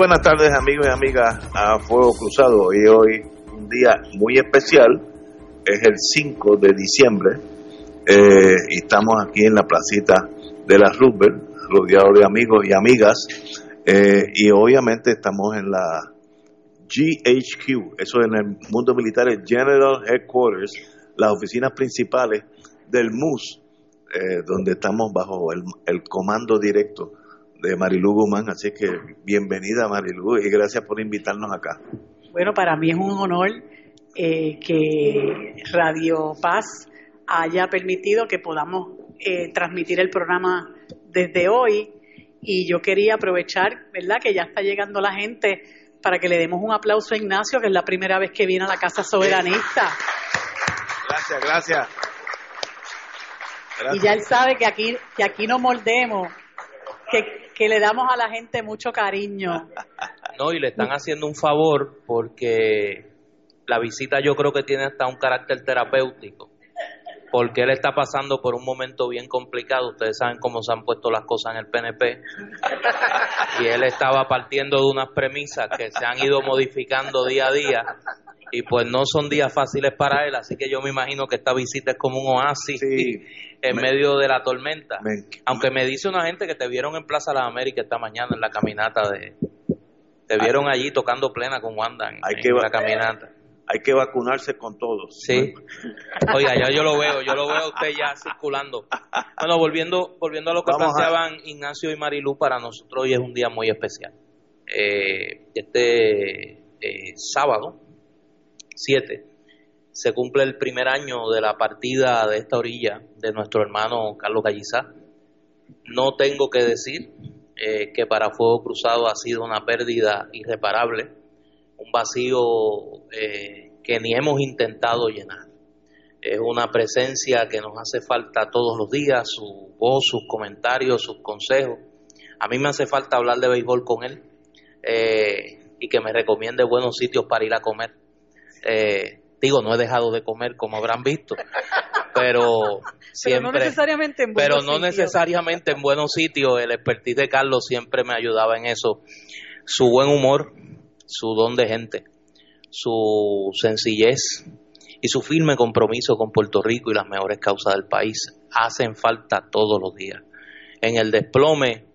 Buenas tardes amigos y amigas a Fuego Cruzado. Y hoy un día muy especial, es el 5 de diciembre eh, y estamos aquí en la placita de la Roosevelt, rodeado de amigos y amigas. Eh, y obviamente estamos en la GHQ, eso en el mundo militar es General Headquarters, las oficinas principales del MUS, eh, donde estamos bajo el, el comando directo de Marilu Guzmán. Así que bienvenida Marilu y gracias por invitarnos acá. Bueno, para mí es un honor eh, que Radio Paz haya permitido que podamos eh, transmitir el programa desde hoy y yo quería aprovechar, ¿verdad? Que ya está llegando la gente para que le demos un aplauso a Ignacio, que es la primera vez que viene a la Casa Soberanista. Gracias, gracias. Y ya él sabe que aquí, que aquí no moldemos, que, que le damos a la gente mucho cariño. No, y le están haciendo un favor porque la visita yo creo que tiene hasta un carácter terapéutico, porque él está pasando por un momento bien complicado, ustedes saben cómo se han puesto las cosas en el PNP, y él estaba partiendo de unas premisas que se han ido modificando día a día, y pues no son días fáciles para él, así que yo me imagino que esta visita es como un oasis en medio de la tormenta. Aunque me dice una gente que te vieron en Plaza las Américas esta mañana en la caminata de... Te vieron allí tocando plena con Wanda en, hay que la caminata. Hay que vacunarse con todos. Sí. Oiga, ya yo lo veo, yo lo veo a usted ya circulando. Bueno, volviendo, volviendo a lo que planteaban Ignacio y Marilu, para nosotros hoy es un día muy especial. Eh, este eh, sábado, 7, se cumple el primer año de la partida de esta orilla de nuestro hermano Carlos Gallizá. No tengo que decir eh, que para Fuego Cruzado ha sido una pérdida irreparable, un vacío eh, que ni hemos intentado llenar. Es una presencia que nos hace falta todos los días, su voz, sus comentarios, sus consejos. A mí me hace falta hablar de béisbol con él eh, y que me recomiende buenos sitios para ir a comer. Digo, no he dejado de comer, como habrán visto, pero siempre. Pero no necesariamente en buenos Pero no necesariamente en buenos sitios. El expertise de Carlos siempre me ayudaba en eso. Su buen humor, su don de gente, su sencillez y su firme compromiso con Puerto Rico y las mejores causas del país hacen falta todos los días. En el desplome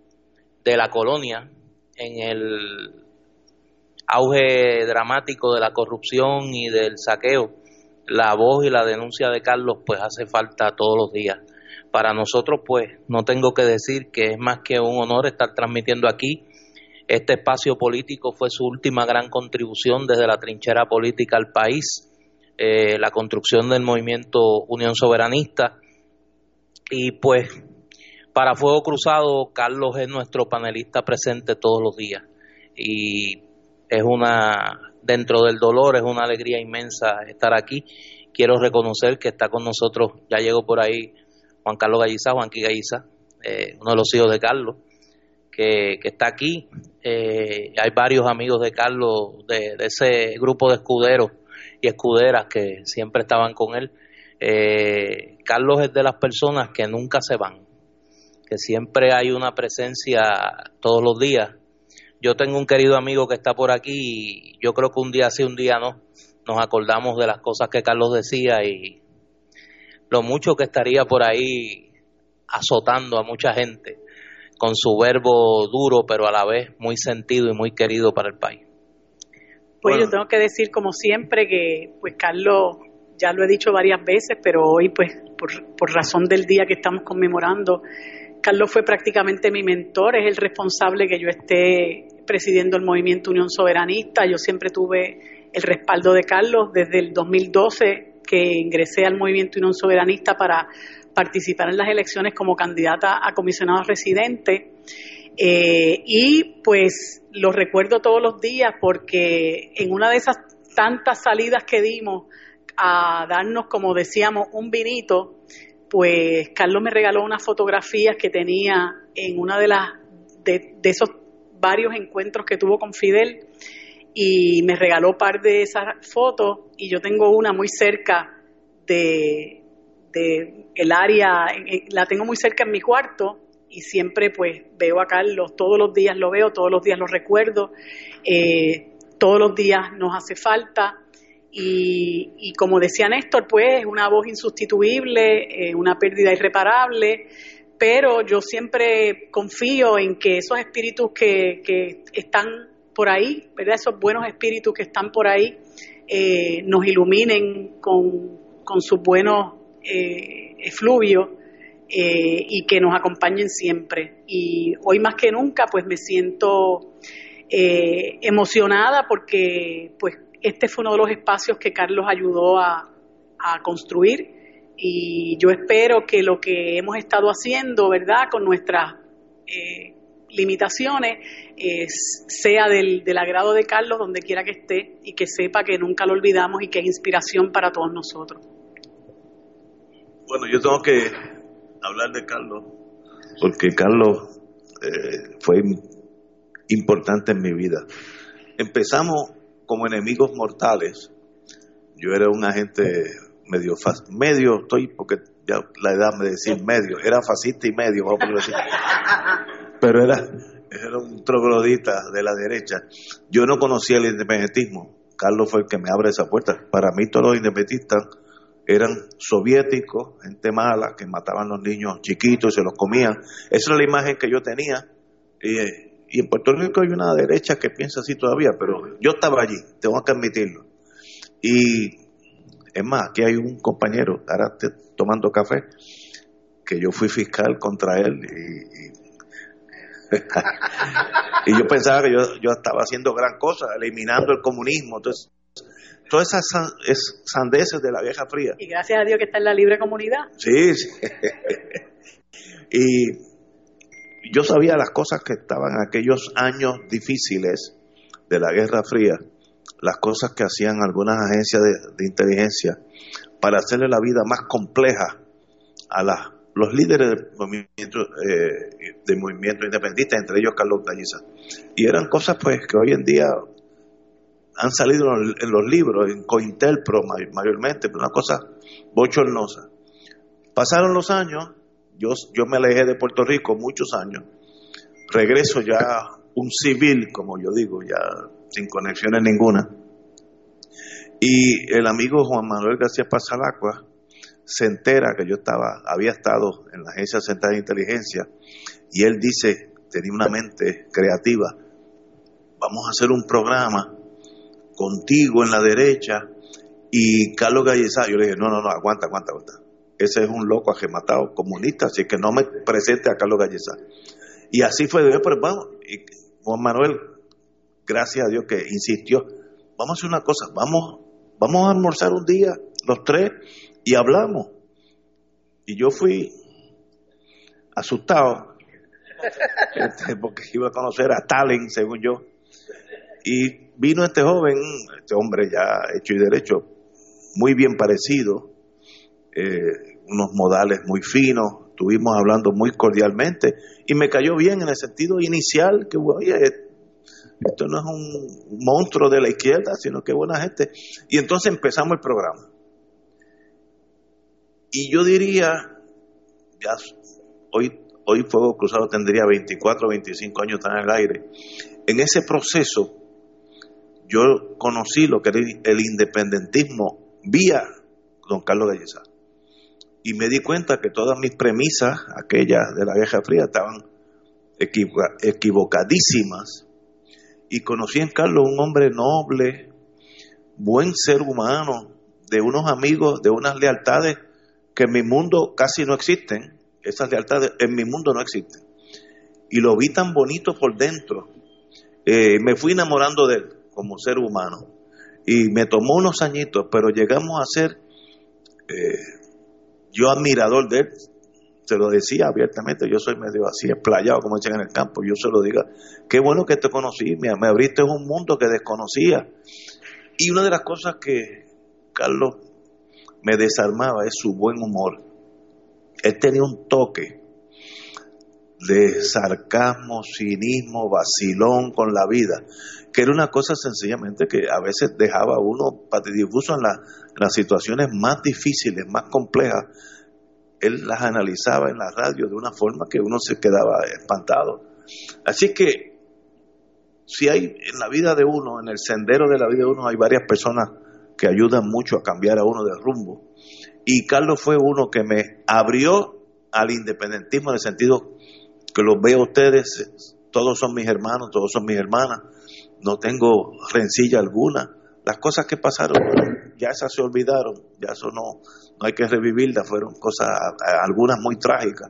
de la colonia, en el auge dramático de la corrupción y del saqueo, la voz y la denuncia de Carlos pues hace falta todos los días. Para nosotros pues no tengo que decir que es más que un honor estar transmitiendo aquí. Este espacio político fue su última gran contribución desde la trinchera política al país, eh, la construcción del movimiento Unión Soberanista. Y pues para Fuego Cruzado, Carlos es nuestro panelista presente todos los días. Y es una, dentro del dolor, es una alegría inmensa estar aquí. Quiero reconocer que está con nosotros, ya llegó por ahí Juan Carlos Galliza, Juanqui Galliza, eh, uno de los hijos de Carlos, que, que está aquí. Eh, hay varios amigos de Carlos, de, ese grupo de escuderos y escuderas que siempre estaban con él. Eh, Carlos es de las personas que nunca se van, que siempre hay una presencia todos los días yo tengo un querido amigo que está por aquí y yo creo que un día sí, un día no, nos acordamos de las cosas que Carlos decía y lo mucho que estaría por ahí azotando a mucha gente con su verbo duro, pero a la vez muy sentido y muy querido para el país. Pues yo tengo que decir, como siempre, que pues Carlos, ya lo he dicho varias veces, pero hoy, pues, por, por razón del día que estamos conmemorando, Carlos fue prácticamente mi mentor, es el responsable que yo esté presidiendo el movimiento Unión Soberanista. Yo siempre tuve el respaldo de Carlos desde el 2012 que ingresé al movimiento Unión Soberanista para participar en las elecciones como candidata a comisionado residente. Eh, y pues lo recuerdo todos los días porque en una de esas tantas salidas que dimos a darnos, como decíamos, un vinito, pues Carlos me regaló unas fotografías que tenía en una de las de, esos varios encuentros que tuvo con Fidel y me regaló par de esas fotos y yo tengo una muy cerca de, de el área, la tengo muy cerca en mi cuarto y siempre pues veo a Carlos, todos los días lo veo, todos los días lo recuerdo, eh, todos los días nos hace falta. Y, como decía Néstor, pues es una voz insustituible, eh, una pérdida irreparable, pero yo siempre confío en que esos espíritus que, están por ahí, ¿verdad? esos buenos espíritus que están por ahí, eh, nos iluminen con, con sus buenos eh, efluvios eh, y que nos acompañen siempre. Y hoy más que nunca, pues me siento eh, emocionada porque pues este fue uno de los espacios que Carlos ayudó a, construir y yo espero que lo que hemos estado haciendo, ¿verdad?, con nuestras eh, limitaciones, sea del, del, agrado de Carlos donde quiera que esté y que sepa que nunca lo olvidamos y que es inspiración para todos nosotros. Bueno, yo tengo que hablar de Carlos, porque Carlos eh, fue importante en mi vida. Empezamos como enemigos mortales. Yo era un agente medio, medio estoy, porque ya la edad me decía medio, era fascista y medio, vamos a. Pero era, era un troglodita de la derecha. Yo no conocía el independentismo. Carlos fue el que me abre esa puerta. Para mí todos los independentistas eran soviéticos, gente mala, que mataban a los niños chiquitos y se los comían. Esa era la imagen que yo tenía. y en Puerto Rico hay una derecha que piensa así todavía, pero yo estaba allí, tengo que admitirlo. Y es más, aquí hay un compañero, ahora tomando café, que yo fui fiscal contra él y, y, yo pensaba que yo, yo estaba haciendo gran cosa, eliminando el comunismo. Entonces, todas esas sandeces de la vieja fría. Y gracias a Dios que está en la libre comunidad. Sí, sí. y yo sabía las cosas que estaban en aquellos años difíciles de la Guerra Fría, las cosas que hacían algunas agencias de, inteligencia para hacerle la vida más compleja a los líderes del movimiento, eh, movimiento independentista, entre ellos Carlos Galliza. Y eran cosas pues que hoy en día han salido en los libros, en Cointelpro mayormente, pero una cosa bochornosa. Pasaron los años, yo, yo me alejé de Puerto Rico muchos años, regreso ya un civil, como yo digo, ya sin conexiones ninguna. Y el amigo Juan Manuel García Pasalacua se entera que yo estaba, había estado en la Agencia Central de Inteligencia y él dice, tenía una mente creativa, vamos a hacer un programa contigo en la derecha y Carlos Gallezá. Yo le dije, no, no, no, aguanta, aguanta, aguanta. Ese es un loco agematado comunista, así que no me presente a Carlos Gallezá. Y así fue, pero vamos, y Juan Manuel, gracias a Dios que insistió, vamos a hacer una cosa, vamos, vamos a almorzar un día, los tres, y hablamos. Y yo fui asustado, este, porque iba a conocer a Stalin, según yo. Y vino este joven, este hombre ya hecho y derecho, muy bien parecido, eh, unos modales muy finos, estuvimos hablando muy cordialmente y me cayó bien en el sentido inicial que, oye, esto no es un monstruo de la izquierda, sino que buena gente. Y entonces empezamos el programa. Y yo diría, ya hoy, hoy Fuego Cruzado tendría 24 o 25 años tan el aire. En ese proceso yo conocí lo que era el independentismo vía don Carlos Gallezá. Y me di cuenta que todas mis premisas, aquellas de la Guerra Fría, estaban equivocadísimas. Y conocí en Carlos un hombre noble, buen ser humano, de unos amigos, de unas lealtades que en mi mundo casi no existen. Esas lealtades en mi mundo no existen. Y lo vi tan bonito por dentro. Eh, me fui enamorando de él como ser humano. Y me tomó unos añitos, pero llegamos a ser eh, yo admirador de él. Se lo decía abiertamente, yo soy medio así, explayado, como dicen en el campo. Yo se lo diga, qué bueno que te conocí, me, me abriste un mundo que desconocía. Y una de las cosas que Carlos me desarmaba es su buen humor. Él tenía un toque de sarcasmo, cinismo, vacilón con la vida, que era una cosa sencillamente que a veces dejaba a uno patidifuso en, en las situaciones más difíciles, más complejas. Él las analizaba en la radio de una forma que uno se quedaba espantado. Así que si hay en la vida de uno, en el sendero de la vida de uno, hay varias personas que ayudan mucho a cambiar a uno de rumbo. Y Carlos fue uno que me abrió al independentismo en el sentido que los veo ustedes, todos son mis hermanos, todos son mis hermanas, no tengo rencilla alguna. Las cosas que pasaron, ya esas se olvidaron, ya eso no, no hay que revivirlas, fueron cosas, algunas muy trágicas.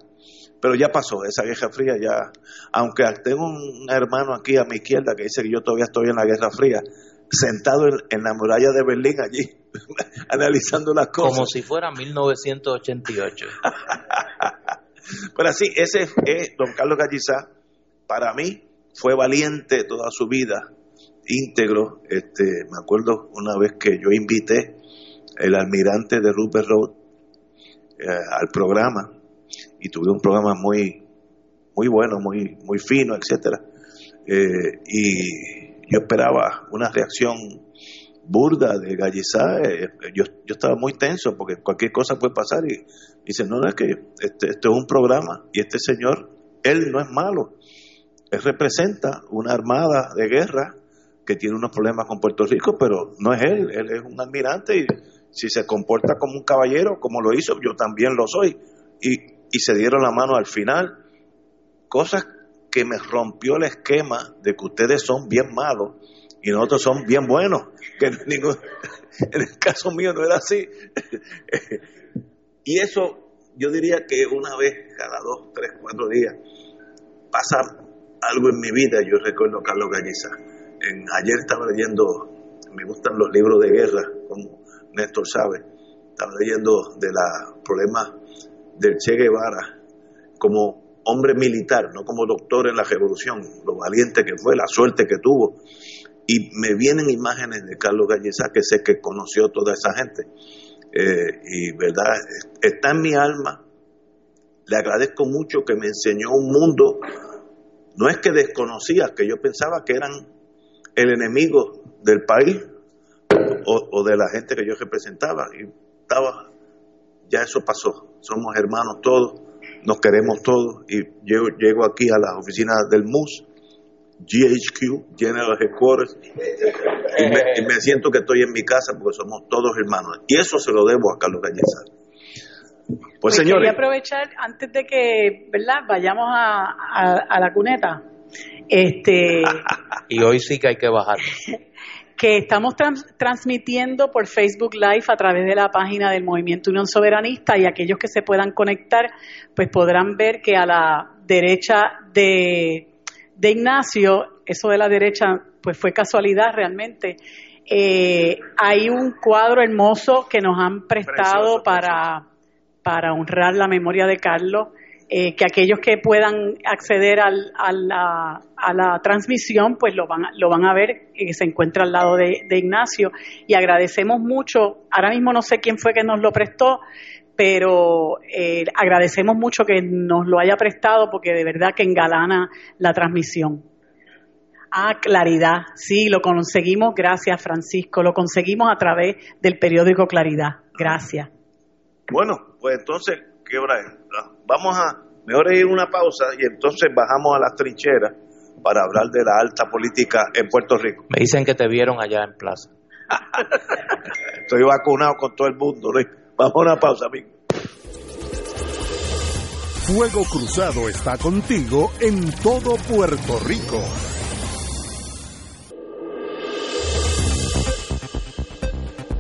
Pero ya pasó, esa guerra fría ya, aunque tengo un hermano aquí a mi izquierda que dice que yo todavía estoy en la guerra fría, sentado en, la muralla de Berlín allí, analizando las cosas. Como si fuera 1988. Pero así, ese es don Carlos Gallizá, para mí fue valiente toda su vida, íntegro. Este, me acuerdo una vez que yo invité el almirante de Rupert Road eh, al programa y tuve un programa muy muy bueno, muy muy fino, etcétera. Eh, y yo esperaba una reacción burda de Gallizá, eh, yo, yo estaba muy tenso porque cualquier cosa puede pasar y dice, no, no es que este, este, es un programa y este señor, él no es malo, él representa una armada de guerra que tiene unos problemas con Puerto Rico, pero no es él, él es un almirante y si se comporta como un caballero, como lo hizo, yo también lo soy. Y, y se dieron la mano al final, cosas que me rompió el esquema de que ustedes son bien malos y nosotros son bien buenos. Que en el caso mío no era así. y eso yo diría que una vez cada dos, tres, cuatro días pasa algo en mi vida. Yo recuerdo a Carlos Galliza. En, ayer estaba leyendo, me gustan los libros de guerra, como Néstor sabe. Estaba leyendo de los problemas del Che Guevara como hombre militar, no como doctor en la revolución, lo valiente que fue, la suerte que tuvo. Y me vienen imágenes de Carlos Galleza, que sé que conoció toda esa gente. Eh, y verdad, está en mi alma. Le agradezco mucho que me enseñó un mundo, no es que desconocía, que yo pensaba que eran el enemigo del país o, o de la gente que yo representaba. Y estaba, ya eso pasó, somos hermanos todos nos queremos todos y llego, llego aquí a las oficinas del MUS, GHQ, General Headquarters, y me, y me, siento que estoy en mi casa porque somos todos hermanos. Y eso se lo debo a Carlos Cañizar. Pues, pues señores. Quería aprovechar antes de que, ¿verdad? Vayamos a, a, a la cuneta. Este. y hoy sí que hay que bajar. que estamos trans transmitiendo por Facebook Live a través de la página del Movimiento Unión Soberanista y aquellos que se puedan conectar, pues podrán ver que a la derecha de, de Ignacio, eso de la derecha, pues fue casualidad realmente, eh, hay un cuadro hermoso que nos han prestado para, para honrar la memoria de Carlos eh, que aquellos que puedan acceder al, a, la, a, la, transmisión, pues lo van, lo van a ver, que se encuentra al lado de, de, Ignacio. Y agradecemos mucho, ahora mismo no sé quién fue que nos lo prestó, pero eh, agradecemos mucho que nos lo haya prestado porque de verdad que engalana la transmisión. Ah, Claridad, sí, lo conseguimos, gracias Francisco, lo conseguimos a través del periódico Claridad, gracias. Bueno, pues entonces, ¿qué hora es? Vamos a, mejor ir una pausa y entonces bajamos a las trincheras para hablar de la alta política en Puerto Rico. Me dicen que te vieron allá en plaza. Estoy vacunado con todo el mundo. Vamos a una pausa, amigo. Fuego Cruzado está contigo en todo Puerto Rico.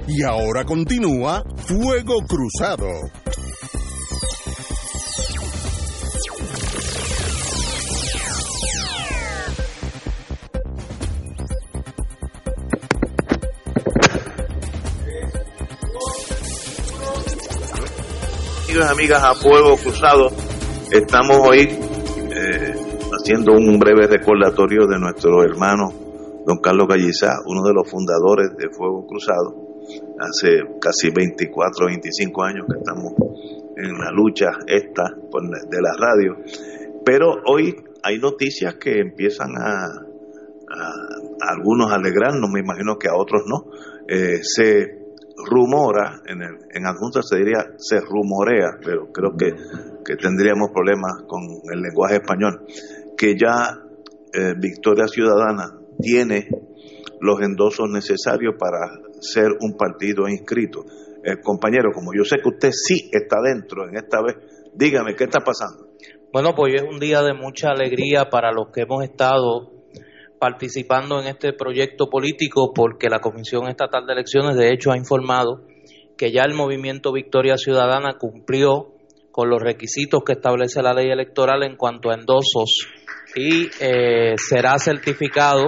Y ahora continúa Fuego Cruzado. Amigos amigas a Fuego Cruzado, estamos hoy eh, haciendo un breve recordatorio de nuestro hermano don Carlos Gallizá, uno de los fundadores de Fuego Cruzado. Hace casi 24, 25 años que estamos en la lucha esta de la radio. Pero hoy hay noticias que empiezan a, a, algunos a alegrarnos, me imagino que a otros no. Eh, se rumora, en, el, en adjunta se diría se rumorea, pero creo que, que tendríamos problemas con el lenguaje español, que ya eh, Victoria Ciudadana tiene los endosos necesarios para ser un partido inscrito. Eh, compañero, como yo sé que usted sí está dentro en esta vez, dígame, ¿qué está pasando? Bueno, pues es un día de mucha alegría para los que hemos estado participando en este proyecto político porque la Comisión Estatal de Elecciones de hecho ha informado que ya el movimiento Victoria Ciudadana cumplió con los requisitos que establece la ley electoral en cuanto a endosos y eh, será certificado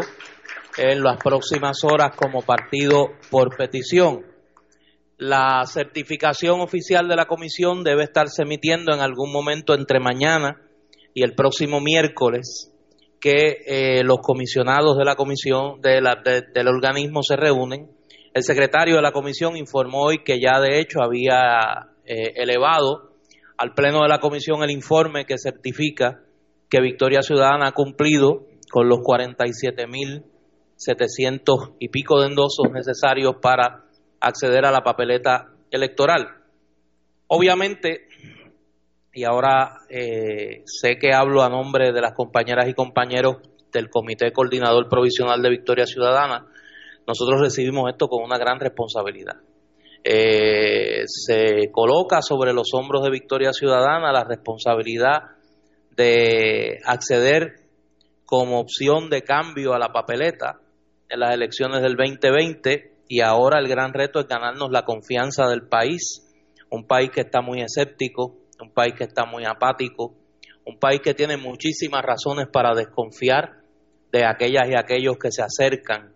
en las próximas horas como partido por petición. La certificación oficial de la comisión debe estarse emitiendo en algún momento entre mañana y el próximo miércoles que eh, los comisionados de la comisión de la, del organismo se reúnen. El secretario de la comisión informó hoy que ya de hecho había eh, elevado al pleno de la comisión el informe que certifica que Victoria Ciudadana ha cumplido con los 47.700 y pico de endosos necesarios para acceder a la papeleta electoral. Obviamente, y ahora eh, sé que hablo a nombre de las compañeras y compañeros del Comité Coordinador Provisional de Victoria Ciudadana, nosotros recibimos esto con una gran responsabilidad. Eh, se coloca sobre los hombros de Victoria Ciudadana la responsabilidad de acceder como opción de cambio a la papeleta en las elecciones del 2020 y ahora el gran reto es ganarnos la confianza del país, un país que está muy escéptico, un país que está muy apático, un país que tiene muchísimas razones para desconfiar de aquellas y aquellos que se acercan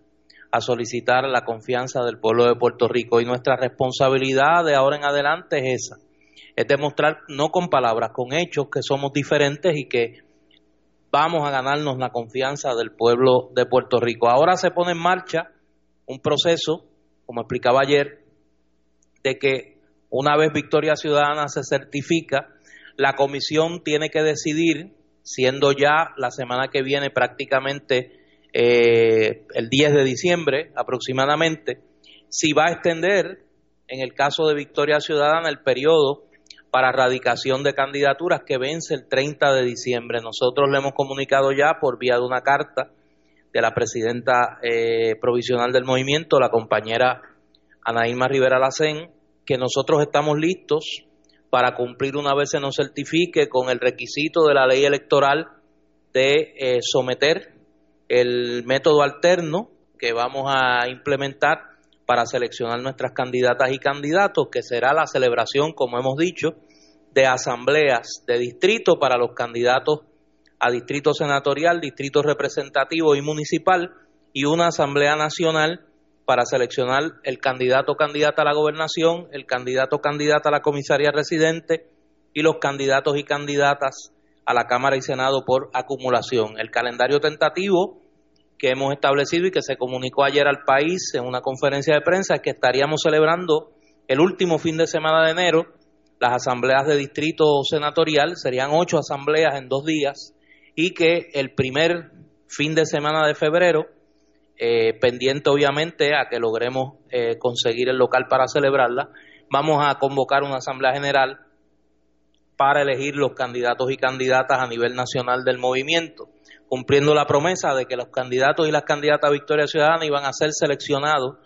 a solicitar la confianza del pueblo de Puerto Rico. Y nuestra responsabilidad de ahora en adelante es esa, es demostrar no con palabras, con hechos que somos diferentes y que vamos a ganarnos la confianza del pueblo de Puerto Rico. Ahora se pone en marcha un proceso, como explicaba ayer, de que una vez Victoria Ciudadana se certifica, la comisión tiene que decidir, siendo ya la semana que viene prácticamente eh, el 10 de diciembre aproximadamente, si va a extender, en el caso de Victoria Ciudadana, el periodo para radicación de candidaturas que vence el 30 de diciembre. Nosotros le hemos comunicado ya por vía de una carta de la presidenta eh, provisional del movimiento, la compañera Anaíma Rivera Lacén, que nosotros estamos listos para cumplir una vez se nos certifique con el requisito de la ley electoral de eh, someter el método alterno que vamos a implementar para seleccionar nuestras candidatas y candidatos, que será la celebración, como hemos dicho, de asambleas de distrito para los candidatos a distrito senatorial, distrito representativo y municipal, y una asamblea nacional para seleccionar el candidato o candidata a la gobernación, el candidato o candidata a la comisaría residente y los candidatos y candidatas a la Cámara y Senado por acumulación. El calendario tentativo que hemos establecido y que se comunicó ayer al país en una conferencia de prensa es que estaríamos celebrando el último fin de semana de enero las asambleas de distrito senatorial, serían ocho asambleas en dos días, y que el primer fin de semana de febrero eh, pendiente obviamente a que logremos eh, conseguir el local para celebrarla, vamos a convocar una asamblea general para elegir los candidatos y candidatas a nivel nacional del movimiento, cumpliendo la promesa de que los candidatos y las candidatas a Victoria Ciudadana iban a ser seleccionados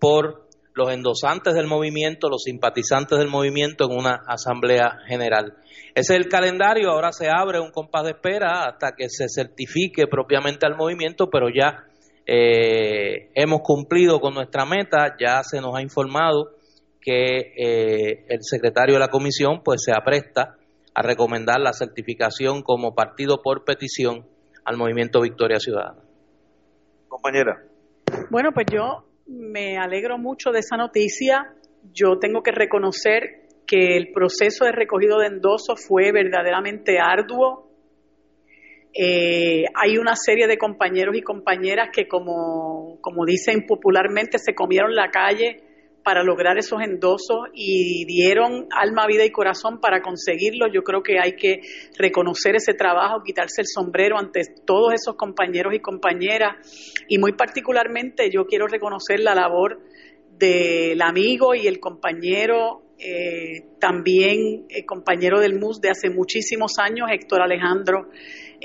por los endosantes del movimiento, los simpatizantes del movimiento en una asamblea general. Ese es el calendario, ahora se abre un compás de espera hasta que se certifique propiamente al movimiento, pero ya eh, hemos cumplido con nuestra meta, ya se nos ha informado que eh, el secretario de la comisión pues se apresta a recomendar la certificación como partido por petición al movimiento Victoria Ciudadana. Compañera. Bueno, pues yo me alegro mucho de esa noticia. Yo tengo que reconocer que el proceso de recogido de endosos fue verdaderamente arduo. Eh, hay una serie de compañeros y compañeras que, como, dicen popularmente, se comieron la calle para lograr esos endosos y dieron alma, vida y corazón para conseguirlo. Yo creo que hay que reconocer ese trabajo, quitarse el sombrero ante todos esos compañeros y compañeras. Y muy particularmente yo quiero reconocer la labor del amigo y el compañero, eh, también el compañero del MUS de hace muchísimos años, Héctor Alejandro,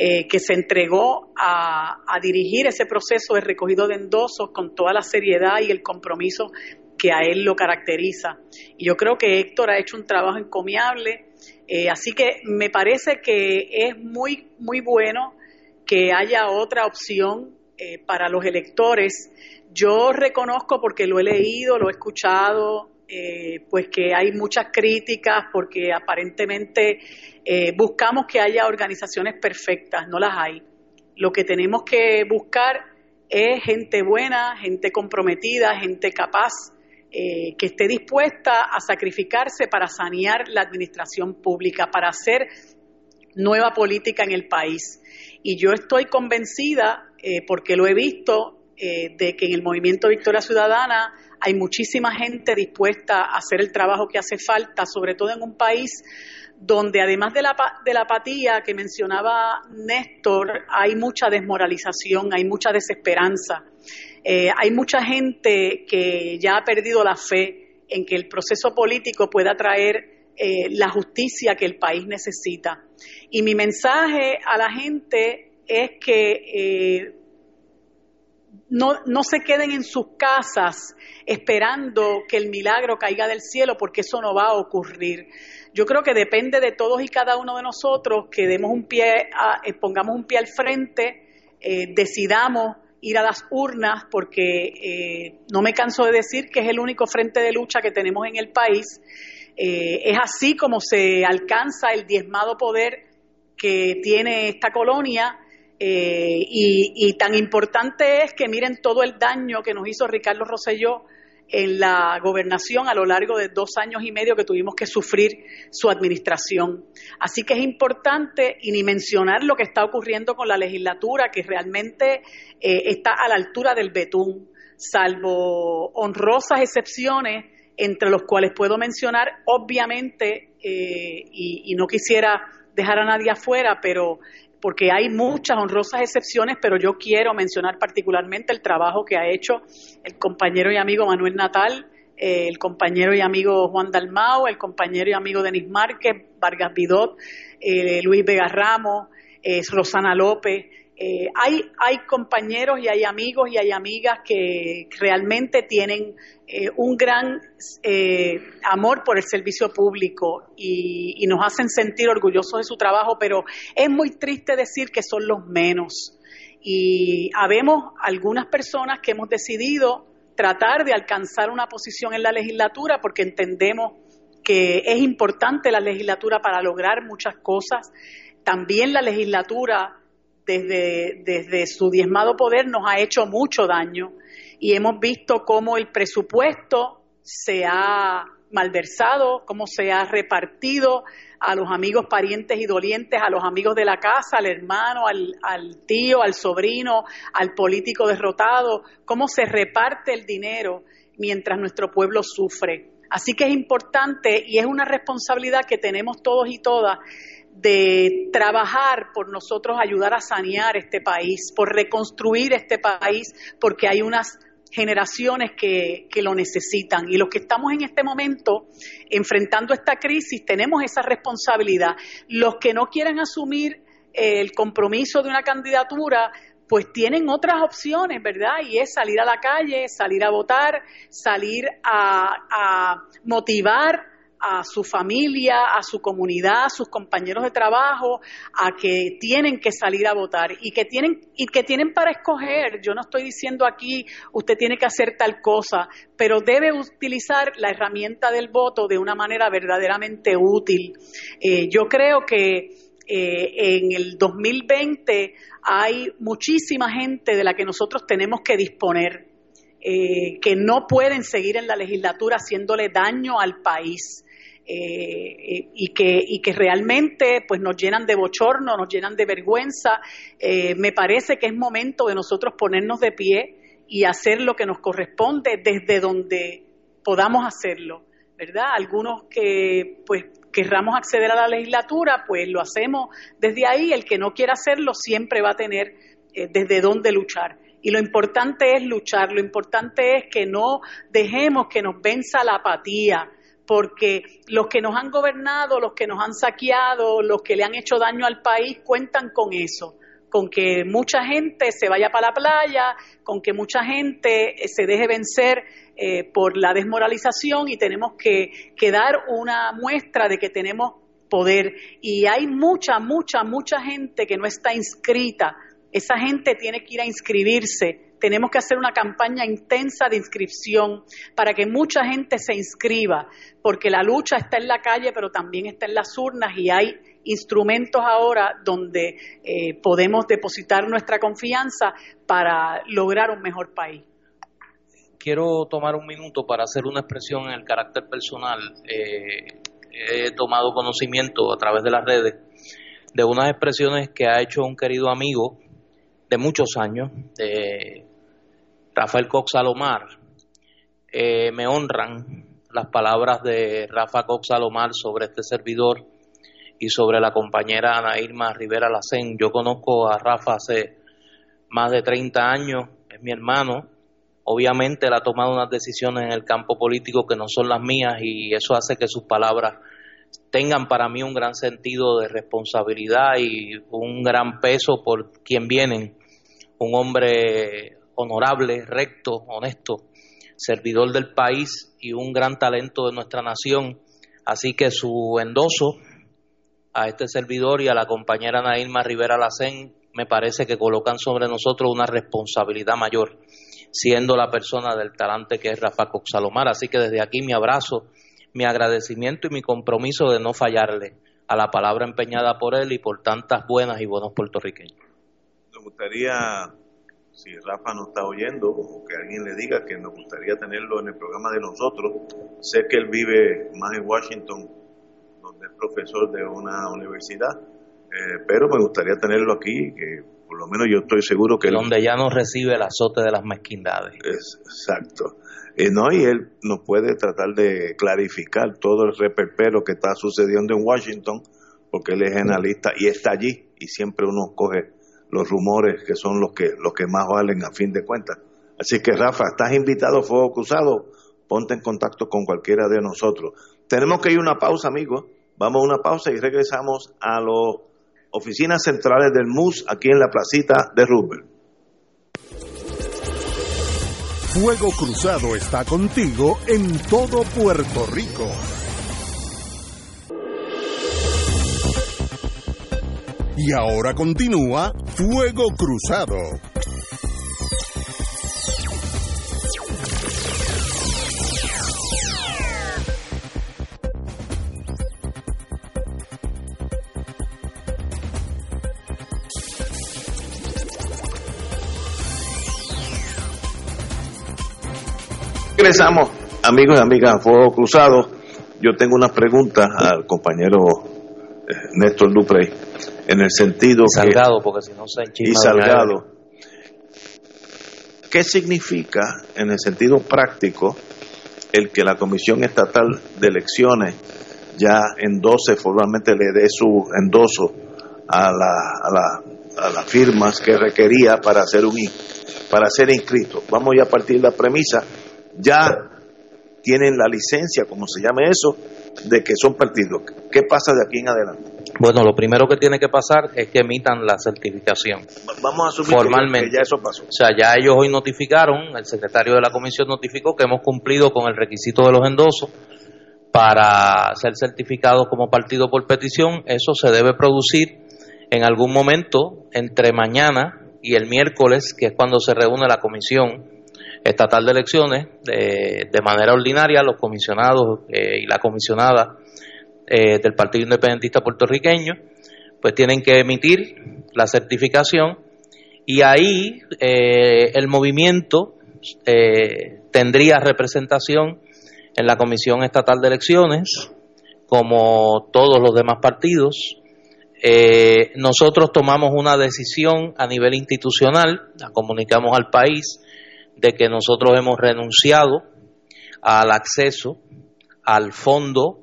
eh, que se entregó a, dirigir ese proceso de recogido de endosos con toda la seriedad y el compromiso que a él lo caracteriza. Y yo creo que Héctor ha hecho un trabajo encomiable, eh, así que me parece que es muy, muy bueno que haya otra opción eh, para los electores. Yo reconozco, porque lo he leído, lo he escuchado, eh, pues que hay muchas críticas, porque aparentemente buscamos que haya organizaciones perfectas, no las hay. Lo que tenemos que buscar es gente buena, gente comprometida, gente capaz eh, que esté dispuesta a sacrificarse para sanear la administración pública, para hacer nueva política en el país. Y yo estoy convencida, eh, porque lo he visto, eh, de que en el movimiento Victoria Ciudadana hay muchísima gente dispuesta a hacer el trabajo que hace falta, sobre todo en un país donde además de la, de la apatía que mencionaba Néstor, hay mucha desmoralización, hay mucha desesperanza. Eh, hay mucha gente que ya ha perdido la fe en que el proceso político pueda traer eh, la justicia que el país necesita. Y mi mensaje a la gente es que eh, no, no, se queden en sus casas esperando que el milagro caiga del cielo, porque eso no va a ocurrir. Yo creo que depende de todos y cada uno de nosotros que demos un pie, pongamos un pie al frente, decidamos ir a las urnas porque eh, no me canso de decir que es el único frente de lucha que tenemos en el país. Eh, es así como se alcanza el diezmado poder que tiene esta colonia eh, y, tan importante es que miren todo el daño que nos hizo Ricardo Rosselló en la gobernación a lo largo de dos años y medio que tuvimos que sufrir su administración. Así que es importante, y ni mencionar lo que está ocurriendo con la legislatura, que realmente eh, está a la altura del betún, salvo honrosas excepciones, entre los cuales puedo mencionar, obviamente, eh, y, y no quisiera dejar a nadie afuera, pero porque hay muchas honrosas excepciones, pero yo quiero mencionar particularmente el trabajo que ha hecho el compañero y amigo Manuel Natal, eh, el compañero y amigo Juan Dalmao, el compañero y amigo Denis Márquez, Vargas Vidot, eh, Luis Vega Ramos, eh, Rosana López, eh, hay, hay compañeros y hay amigos y hay amigas que realmente tienen eh, un gran eh, amor por el servicio público y, nos hacen sentir orgullosos de su trabajo, pero es muy triste decir que son los menos. Y habemos algunas personas que hemos decidido tratar de alcanzar una posición en la legislatura porque entendemos que es importante la legislatura para lograr muchas cosas. También la legislatura desde, desde su diezmado poder nos ha hecho mucho daño y hemos visto cómo el presupuesto se ha malversado, cómo se ha repartido a los amigos parientes y dolientes, a los amigos de la casa, al hermano, al, al, tío, al sobrino, al político derrotado, cómo se reparte el dinero mientras nuestro pueblo sufre. Así que es importante y es una responsabilidad que tenemos todos y todas de trabajar por nosotros ayudar a sanear este país, por reconstruir este país, porque hay unas generaciones que, que, lo necesitan. Y los que estamos en este momento enfrentando esta crisis tenemos esa responsabilidad. Los que no quieren asumir el compromiso de una candidatura, pues tienen otras opciones, ¿verdad? Y es salir a la calle, salir a votar, salir a, a motivar a su familia, a su comunidad, a sus compañeros de trabajo, a que tienen que salir a votar y que tienen y que tienen para escoger. Yo no estoy diciendo aquí usted tiene que hacer tal cosa, pero debe utilizar la herramienta del voto de una manera verdaderamente útil. Eh, yo creo que eh, en el 2020 hay muchísima gente de la que nosotros tenemos que disponer. Eh, que no pueden seguir en la legislatura haciéndole daño al país. Eh, y, que, y que realmente pues nos llenan de bochorno, nos llenan de vergüenza. Eh, me parece que es momento de nosotros ponernos de pie y hacer lo que nos corresponde desde donde podamos hacerlo, ¿verdad? Algunos que pues querramos acceder a la legislatura, pues lo hacemos desde ahí. El que no quiera hacerlo siempre va a tener eh, desde dónde luchar. Y lo importante es luchar, lo importante es que no dejemos que nos venza la apatía, porque los que nos han gobernado, los que nos han saqueado, los que le han hecho daño al país, cuentan con eso, con que mucha gente se vaya para la playa, con que mucha gente eh, se deje vencer eh, por la desmoralización y tenemos que, que dar una muestra de que tenemos poder. Y hay mucha, mucha, mucha gente que no está inscrita. Esa gente tiene que ir a inscribirse tenemos que hacer una campaña intensa de inscripción para que mucha gente se inscriba, porque la lucha está en la calle, pero también está en las urnas y hay instrumentos ahora donde eh, podemos depositar nuestra confianza para lograr un mejor país. Quiero tomar un minuto para hacer una expresión en el carácter personal. Eh, he tomado conocimiento a través de las redes de unas expresiones que ha hecho un querido amigo de muchos años, de Rafael Cox Salomar. Eh, me honran las palabras de Rafa Cox Salomar sobre este servidor y sobre la compañera Ana Irma Rivera Lacén. Yo conozco a Rafa hace más de 30 años, es mi hermano. Obviamente él ha tomado unas decisiones en el campo político que no son las mías y eso hace que sus palabras tengan para mí un gran sentido de responsabilidad y un gran peso por quien vienen. Un hombre honorable, recto, honesto, servidor del país y un gran talento de nuestra nación. Así que su endoso a este servidor y a la compañera Nailma Rivera Lacén me parece que colocan sobre nosotros una responsabilidad mayor, siendo la persona del talante que es Rafa Coxalomar. Así que desde aquí mi abrazo, mi agradecimiento y mi compromiso de no fallarle a la palabra empeñada por él y por tantas buenas y buenos puertorriqueños. Me gustaría si Rafa no está oyendo o que alguien le diga que nos gustaría tenerlo en el programa de nosotros. Sé que él vive más en Washington, donde es profesor de una universidad, eh, pero me gustaría tenerlo aquí, que por lo menos yo estoy seguro que... Donde ya no recibe el azote de las mezquindades. exacto. Eh, no, y él nos puede tratar de clarificar todo el reperpero que está sucediendo en Washington, porque él es analista y está allí, y siempre uno coge los rumores que son los que, los que más valen a fin de cuentas. Así que Rafa, estás invitado Fuego Cruzado, ponte en contacto con cualquiera de nosotros. Tenemos que ir a una pausa, amigos. Vamos a una pausa y regresamos a las oficinas centrales del MUS aquí en la placita de Rubel. Fuego Cruzado está contigo en todo Puerto Rico. Y ahora continúa Fuego Cruzado. Regresamos, amigos y amigas, Fuego Cruzado. Yo tengo unas preguntas al compañero eh, Néstor Duprey en el sentido salgado, porque si no se y salgado. ¿Qué significa en el sentido práctico el que la Comisión Estatal de Elecciones ya endose formalmente le dé su endoso a, la, a, las firmas que requería para hacer un para ser inscrito? Vamos ya a partir de la premisa, ya tienen la licencia, como se llame eso, de que son partidos. ¿Qué pasa de aquí en adelante? Bueno, lo primero que tiene que pasar es que emitan la certificación. Vamos a asumir formalmente. Que ya eso pasó. O sea, ya ellos hoy notificaron, el secretario de la comisión notificó que hemos cumplido con el requisito de los endosos para ser certificados como partido por petición, eso se debe producir en algún momento entre mañana y el miércoles, que es cuando se reúne la Comisión Estatal de Elecciones, de, manera ordinaria, los comisionados eh, y la comisionada eh, del Partido Independentista Puertorriqueño, pues tienen que emitir la certificación y ahí eh, el movimiento tendría representación en la Comisión Estatal de Elecciones, como todos los demás partidos, nosotros tomamos una decisión a nivel institucional, la comunicamos al país, de que nosotros hemos renunciado al acceso al fondo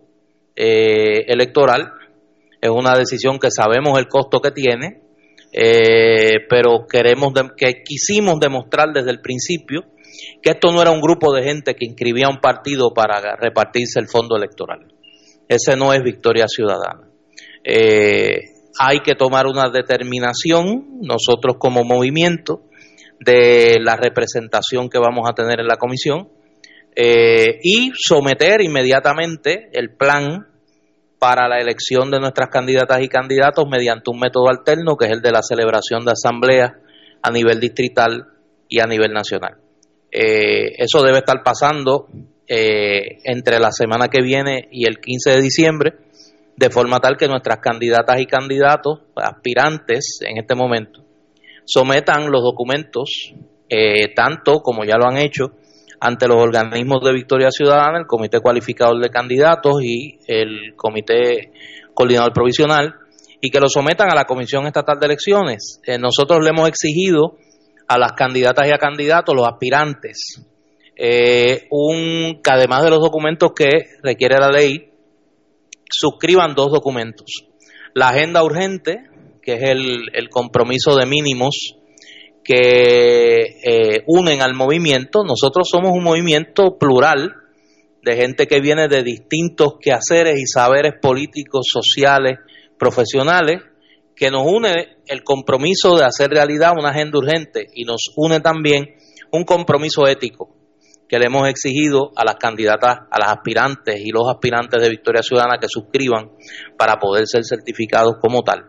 eh, electoral. Es una decisión que sabemos el costo que tiene, eh, pero queremos que quisimos demostrar desde el principio que esto no era un grupo de gente que inscribía un partido para repartirse el fondo electoral. Ese no es Victoria Ciudadana. Eh, hay que tomar una determinación, nosotros como movimiento, de la representación que vamos a tener en la comisión eh, y someter inmediatamente el plan para la elección de nuestras candidatas y candidatos mediante un método alterno que es el de la celebración de asambleas a nivel distrital y a nivel nacional. Eh, eso debe estar pasando entre la semana que viene y el 15 de diciembre de forma tal que nuestras candidatas y candidatos, aspirantes en este momento, sometan los documentos, eh, tanto como ya lo han hecho, ante los organismos de Victoria Ciudadana, el Comité Cualificador de Candidatos y el Comité Coordinador Provisional, y que lo sometan a la Comisión Estatal de Elecciones. Eh, nosotros le hemos exigido a las candidatas y a candidatos, los aspirantes, eh, un, que además de los documentos que requiere la ley, suscriban dos documentos. La agenda urgente, que es el, compromiso de mínimos que eh, unen al movimiento. Nosotros somos un movimiento plural de gente que viene de distintos quehaceres y saberes políticos, sociales, profesionales, que nos une el compromiso de hacer realidad una agenda urgente y nos une también un compromiso ético que le hemos exigido a las candidatas, a las aspirantes y los aspirantes de Victoria Ciudadana que suscriban para poder ser certificados como tal.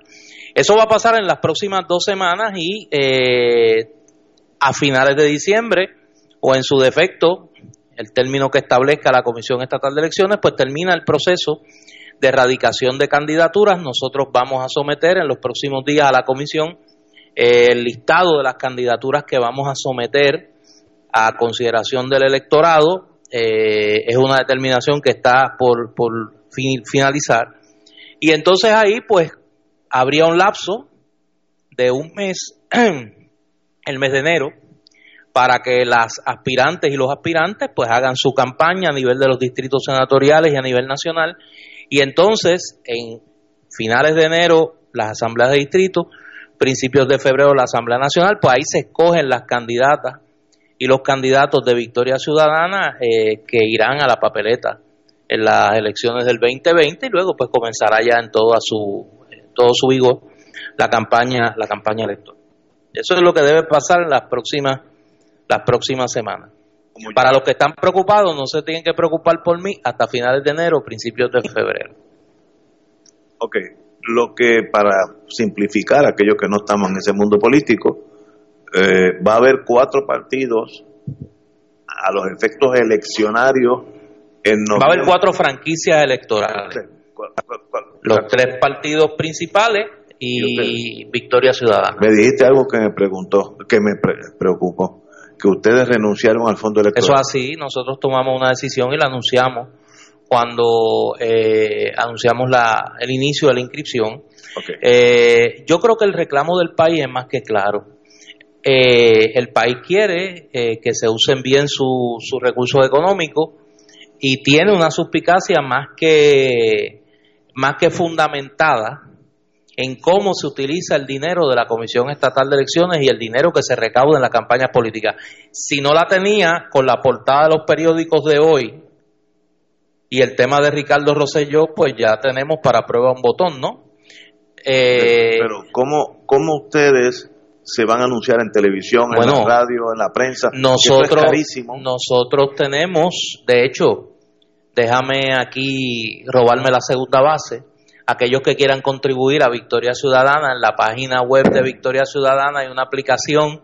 Eso va a pasar en las próximas dos semanas y eh, a finales de diciembre o en su defecto, el término que establezca la Comisión Estatal de Elecciones, pues termina el proceso de erradicación de candidaturas. Nosotros vamos a someter en los próximos días a la Comisión el listado de las candidaturas que vamos a someter a consideración del electorado. Eh, es una determinación que está por finalizar. Y entonces ahí pues habría un lapso de un mes, el mes de enero, para que las aspirantes y los aspirantes pues hagan su campaña a nivel de los distritos senatoriales y a nivel nacional. Y entonces, en finales de enero, las asambleas de distrito, principios de febrero, la Asamblea Nacional, pues ahí se escogen las candidatas y los candidatos de Victoria Ciudadana eh, que irán a la papeleta en las elecciones del 2020 y luego pues comenzará ya en toda su todo su vigor la campaña la campaña electoral. Eso es lo que debe pasar en las próximas las próximas semanas. Para los que están preocupados, no se tienen que preocupar por mí hasta finales de enero, principios de febrero. Ok, lo que para simplificar a aquellos que no estamos en ese mundo político, eh, va a haber cuatro partidos a los efectos eleccionarios. En va a haber cuatro franquicias electorales. Los tres partidos principales y Victoria Ciudadana. Me dijiste algo que me preguntó, que me preocupó, que ustedes renunciaron al fondo electoral. Eso es así, nosotros tomamos una decisión y la anunciamos cuando eh, anunciamos la, el inicio de la inscripción. Eh, yo creo que el reclamo del país es más que claro eh, el país quiere eh, que se usen bien sus recursos económicos y tiene una suspicacia más que, más que fundamentada en cómo se utiliza el dinero de la Comisión Estatal de Elecciones y el dinero que se recauda en las campañas políticas. Si no la tenía con la portada de los periódicos de hoy y el tema de Ricardo Rosselló, pues ya tenemos para prueba un botón, ¿no? Eh, pero, ¿cómo, ¿cómo ustedes se van a anunciar en televisión, en la radio, en la prensa. Nosotros, nosotros tenemos, de hecho, déjame aquí robarme la segunda base. Aquellos que quieran contribuir a Victoria Ciudadana, en la página web de Victoria Ciudadana hay una aplicación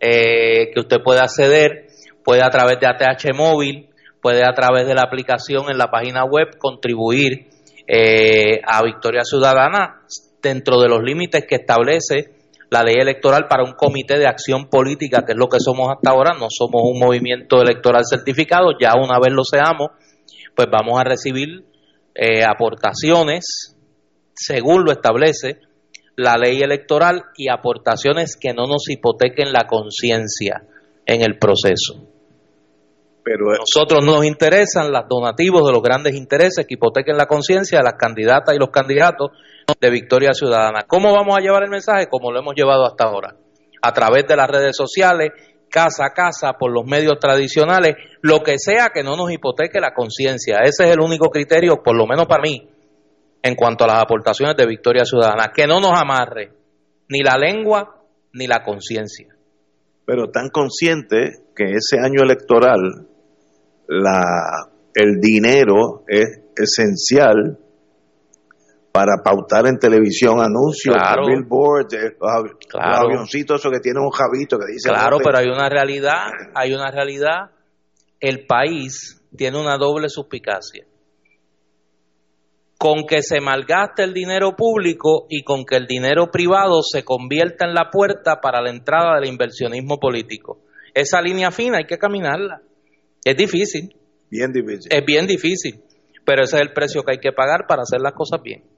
eh, que usted puede acceder, puede a través de ATH móvil, puede a través de la aplicación en la página web contribuir eh, a Victoria Ciudadana dentro de los límites que establece la ley electoral para un comité de acción política, que es lo que somos hasta ahora, no somos un movimiento electoral certificado, ya una vez lo seamos, pues vamos a recibir eh, aportaciones según lo establece la ley electoral y aportaciones que no nos hipotequen la conciencia en el proceso. Pero nosotros nos interesan los donativos de los grandes intereses que hipotequen la conciencia de las candidatas y los candidatos de Victoria Ciudadana. ¿Cómo vamos a llevar el mensaje? Como lo hemos llevado hasta ahora, a través de las redes sociales, casa a casa, por los medios tradicionales, lo que sea que no nos hipoteque la conciencia. Ese es el único criterio, por lo menos para mí, en cuanto a las aportaciones de Victoria Ciudadana, que no nos amarre ni la lengua ni la conciencia. Pero tan consciente que ese año electoral la, el dinero es esencial para pautar en televisión anuncios, billboards, eh, avioncitos eso que tiene un jabito que dice... Claro, pero hay una realidad, hay una realidad. El país tiene una doble suspicacia. Con que se malgaste el dinero público y con que el dinero privado se convierta en la puerta para la entrada del inversionismo político. Esa línea fina hay que caminarla. Es difícil. Bien difícil. Es bien difícil, pero ese es el precio que hay que pagar para hacer las cosas bien.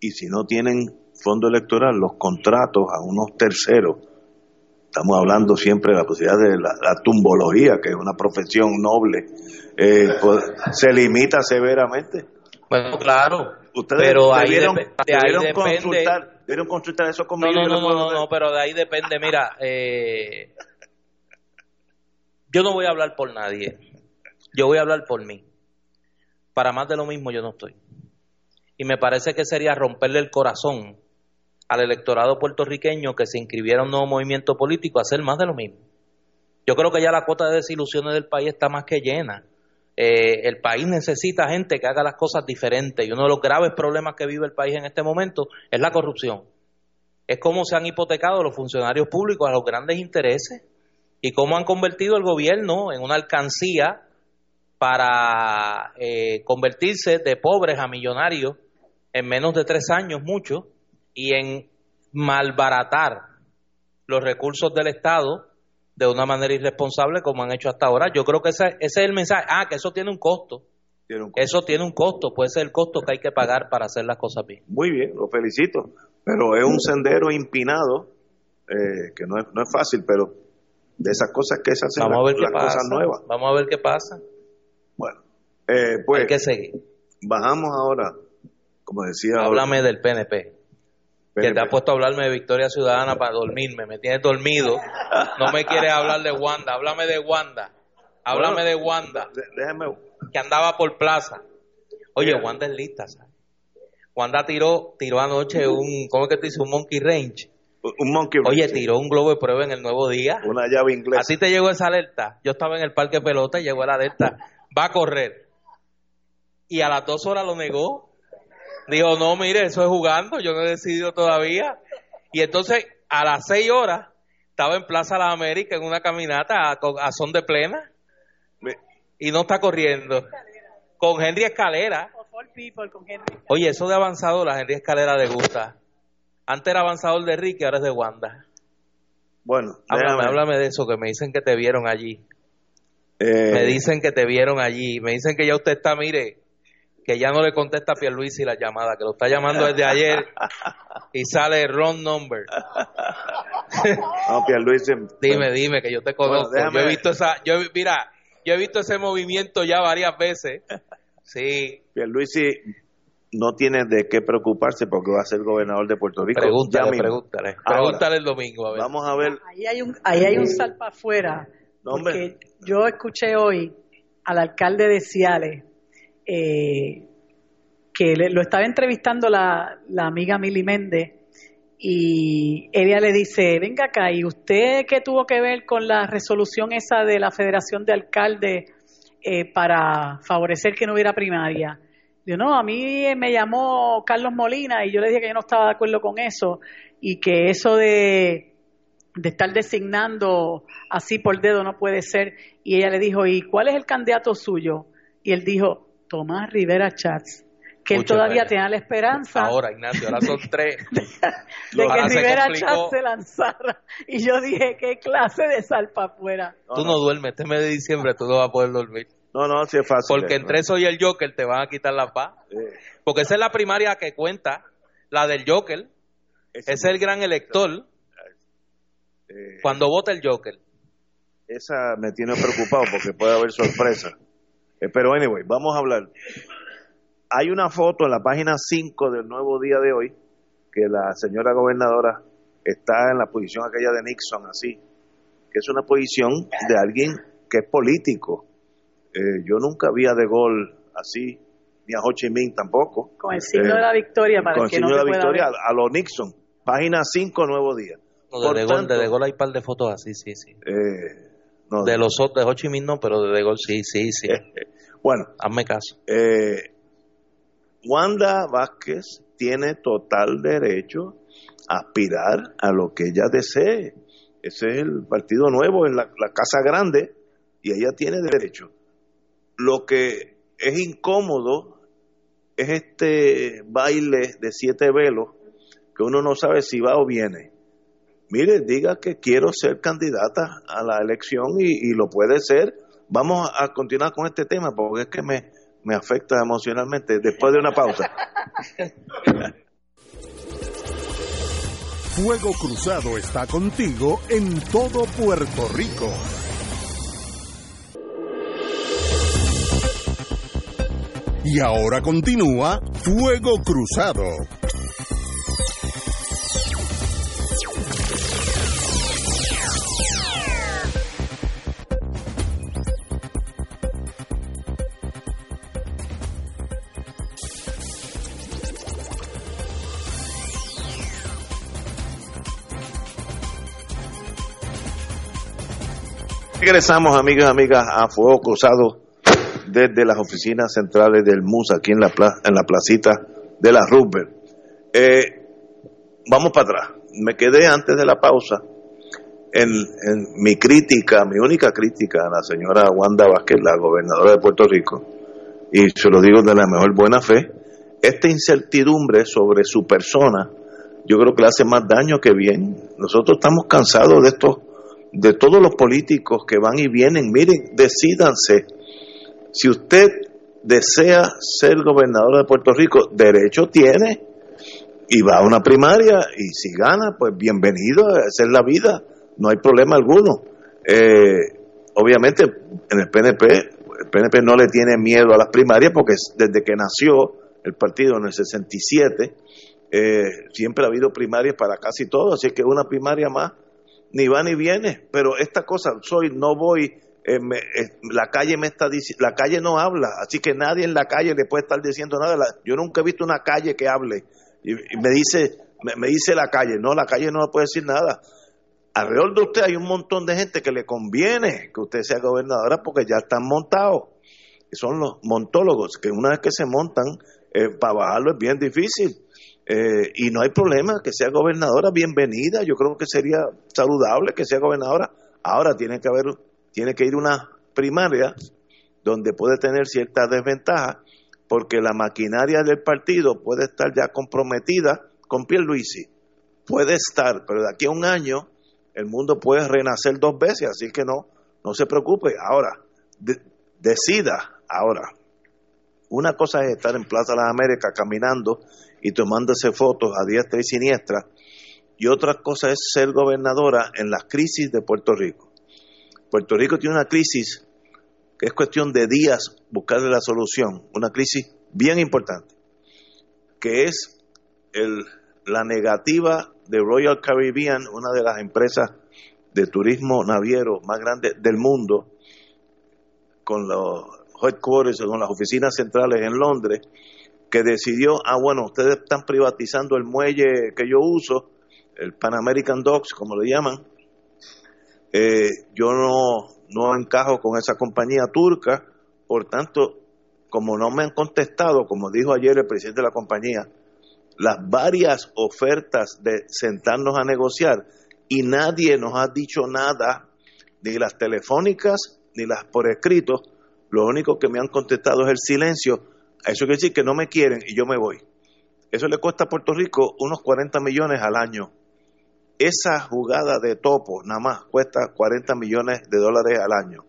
Y si no tienen fondo electoral, los contratos a unos terceros, estamos hablando siempre de la posibilidad de la, tumbología, que es una profesión noble, eh, pues, se limita severamente. Bueno, claro. Ustedes pero debieron, consultar, debieron consultar eso conmigo. No, no, no, no, pero de ahí depende. Mira, eh, yo no voy a hablar por nadie, yo voy a hablar por mí. Para más de lo mismo yo no estoy. Me parece que sería romperle el corazón al electorado puertorriqueño que se inscribiera en un nuevo movimiento político a hacer más de lo mismo. Yo creo que ya la cuota de desilusiones del país está más que llena. Eh, el país necesita gente que haga las cosas diferentes y uno de los graves problemas que vive el país en este momento es la corrupción. Es cómo se han hipotecado los funcionarios públicos a los grandes intereses y cómo han convertido el gobierno en una alcancía para eh, convertirse de pobres a millonarios en menos de tres años, mucho, y en malbaratar los recursos del Estado de una manera irresponsable como han hecho hasta ahora. Yo creo que ese, ese es el mensaje. Ah, que eso tiene un costo. Eso tiene un costo, puede ser el costo que hay que pagar para hacer las cosas bien. Muy bien, lo felicito. Pero es un sendero empinado, eh, que no es, no es fácil, pero de esas cosas que se hacen Vamos a ver las, qué pasa. cosas nuevas. Vamos a ver qué pasa. Bueno, eh, pues Hay que seguir. bajamos ahora, como decía. Háblame del PNP. Que PNP. te ha puesto a hablarme de Victoria Ciudadana para dormirme. Me tienes dormido. No me quieres hablar de Wanda. Háblame de Wanda. Háblame Bueno, de Wanda. déjame. Que andaba por plaza. Oye, Mira. Wanda es lista, ¿sabes? Wanda tiró, tiró anoche un, ¿cómo es que te dice? Un monkey range. Un monkey Oye, wrench, tiró un globo de prueba en el nuevo día. una llave inglesa. Así te llegó esa alerta. Yo estaba en el parque pelota y llegó la alerta. Va a correr. Y a las dos horas lo negó. Dijo, no, mire, eso es jugando. Yo no he decidido todavía. Y entonces, a las seis horas, estaba en Plaza Las Américas en una caminata a, a son de plena. Me- Y no está corriendo. Con Henry Escalera. People, con Henry. Oye, eso de avanzador, a Henry Escalera le gusta. Antes era avanzador de Ricky, ahora es de Wanda. Bueno, Háblame, déjame, háblame de eso, que me dicen que te vieron allí. eh, Me dicen que te vieron allí. Me dicen que ya usted está, mire, que ya no le contesta a Pierluisi la llamada, que lo está llamando desde ayer y sale wrong number. no, Pierluisi, Dime, dime, que yo te conozco. Bueno, Yo he visto esa, yo, mira, yo he visto ese movimiento ya varias veces. Sí, Pierluisi no tiene de qué preocuparse porque va a ser gobernador de Puerto Rico. Pregúntale, pregúntale. Ahora, Pregúntale el domingo, a ver. Vamos a ver. Ahí hay un, ahí hay un salpa afuera. No, hombre. Porque yo escuché hoy al alcalde de Ciales eh, que le- lo estaba entrevistando la, amiga Mili Méndez y ella le dice, venga acá, ¿y usted qué tuvo que ver con la resolución esa de la Federación de Alcaldes eh, para favorecer que no hubiera primaria. Yo no, a mí me llamó Carlos Molina y yo le dije que yo no estaba de acuerdo con eso y que eso de, de estar designando así por dedo no puede ser. Y ella le dijo, ¿y cuál es el candidato suyo? Y él dijo, Tomás Rivera Chats que él todavía tenía la esperanza. Ahora, Ignacio, ahora son tres. de que Rivera Chats se lanzara. Y yo dije, ¿qué clase de salpa afuera? tú no, duermes, este mes de diciembre tú no vas a poder dormir. No, no, así es fácil. Porque entre eso y el Joker te van a quitar la paz. Porque esa es la primaria que cuenta, la del Joker. Ese es el gran elector. Eh, cuando vota el Joker. Esa me tiene preocupado porque puede haber sorpresa. Eh, pero anyway, vamos a hablar. Hay una foto en la página 5 del nuevo día de hoy que la señora gobernadora está en la posición aquella de Nixon, así, que es una posición de alguien que es político eh, yo nunca vi a De Gaulle así, ni a Ho Chi Minh tampoco. Con el signo de la victoria para con el, que signo no de la victoria a, los Nixon. Página 5, Nuevo Día. de, de, Gaulle, de, de Gaulle hay un par de fotos así, sí, sí. Eh, no, de los de Ho Chi Minh no, pero de De Gaulle sí, sí, sí. bueno. Hazme caso. Eh, Wanda Vázquez tiene total derecho a aspirar a lo que ella desee. Ese es el partido nuevo en la, la Casa Grande y ella tiene derecho. Lo que es incómodo es este baile de siete velos que uno no sabe si va o viene. Mire, diga que quiero ser candidata a la elección y, lo puede ser. Vamos a continuar con este tema porque es que me, me afecta emocionalmente después de una pausa. Fuego Cruzado está contigo en todo Puerto Rico. Y ahora continúa Fuego Cruzado. Regresamos, amigas y amigas, a Fuego Cruzado desde las oficinas centrales del MUS aquí en la, en la placita de la Rupert. Eh, vamos para atrás. Me quedé antes de la pausa en, mi crítica, mi única crítica a la señora Wanda Vázquez, la gobernadora de Puerto Rico, y se lo digo de la mejor buena fe, esta incertidumbre sobre su persona, yo creo que le hace más daño que bien. Nosotros estamos cansados de estos, de todos los políticos que van y vienen. Miren, decídanse si usted desea ser gobernador de Puerto Rico, derecho tiene y va a una primaria y si gana, pues bienvenido, esa es la vida, no hay problema alguno. Eh, obviamente en el PNP, el PNP no le tiene miedo a las primarias porque desde que nació el partido en el 67, eh, siempre ha habido primarias para casi todo, así que una primaria más ni va ni viene, pero esta cosa, soy, no voy eh, eh, la calle me está la calle no habla, así que nadie en la calle le puede estar diciendo nada. yo nunca he visto una calle que hable y, me dice me, dice la calle, no, la calle no puede decir nada. Alrededor de usted hay un montón de gente que le conviene que usted sea gobernadora porque ya están montados. Son los montólogos que una vez que se montan, eh, para bajarlo es bien difícil. Y no hay problema que sea gobernadora, bienvenida. Yo creo que sería saludable que sea gobernadora. Ahora tiene que haber tiene que ir una primaria donde puede tener cierta desventaja porque la maquinaria del partido puede estar ya comprometida con Pierluisi. Puede estar, pero de aquí a un año el mundo puede renacer dos veces, así que no, no se preocupe. Ahora, decida, ahora, una cosa es estar en Plaza de las Américas caminando y tomándose fotos a diestra y siniestra, y otra cosa es ser gobernadora en las crisis de Puerto Rico. Puerto Rico tiene una crisis que es cuestión de días buscarle la solución, una crisis bien importante, que es el, la negativa de Royal Caribbean, una de las empresas de turismo naviero más grandes del mundo, con los headquarters, con las oficinas centrales en Londres, que decidió, ah, bueno, ustedes están privatizando el muelle que yo uso, el Pan American Docks, como le llaman, eh, yo no, no encajo con esa compañía turca, Por tanto, como no me han contestado, como dijo ayer el presidente de la compañía, las varias ofertas de sentarnos a negociar y nadie nos ha dicho nada, ni las telefónicas ni las por escrito, lo único que me han contestado es el silencio. Eso quiere decir que no me quieren y yo me voy. Eso le cuesta a Puerto Rico unos 40 millones al año. Esa jugada de topo nada más cuesta 40 millones de dólares al año.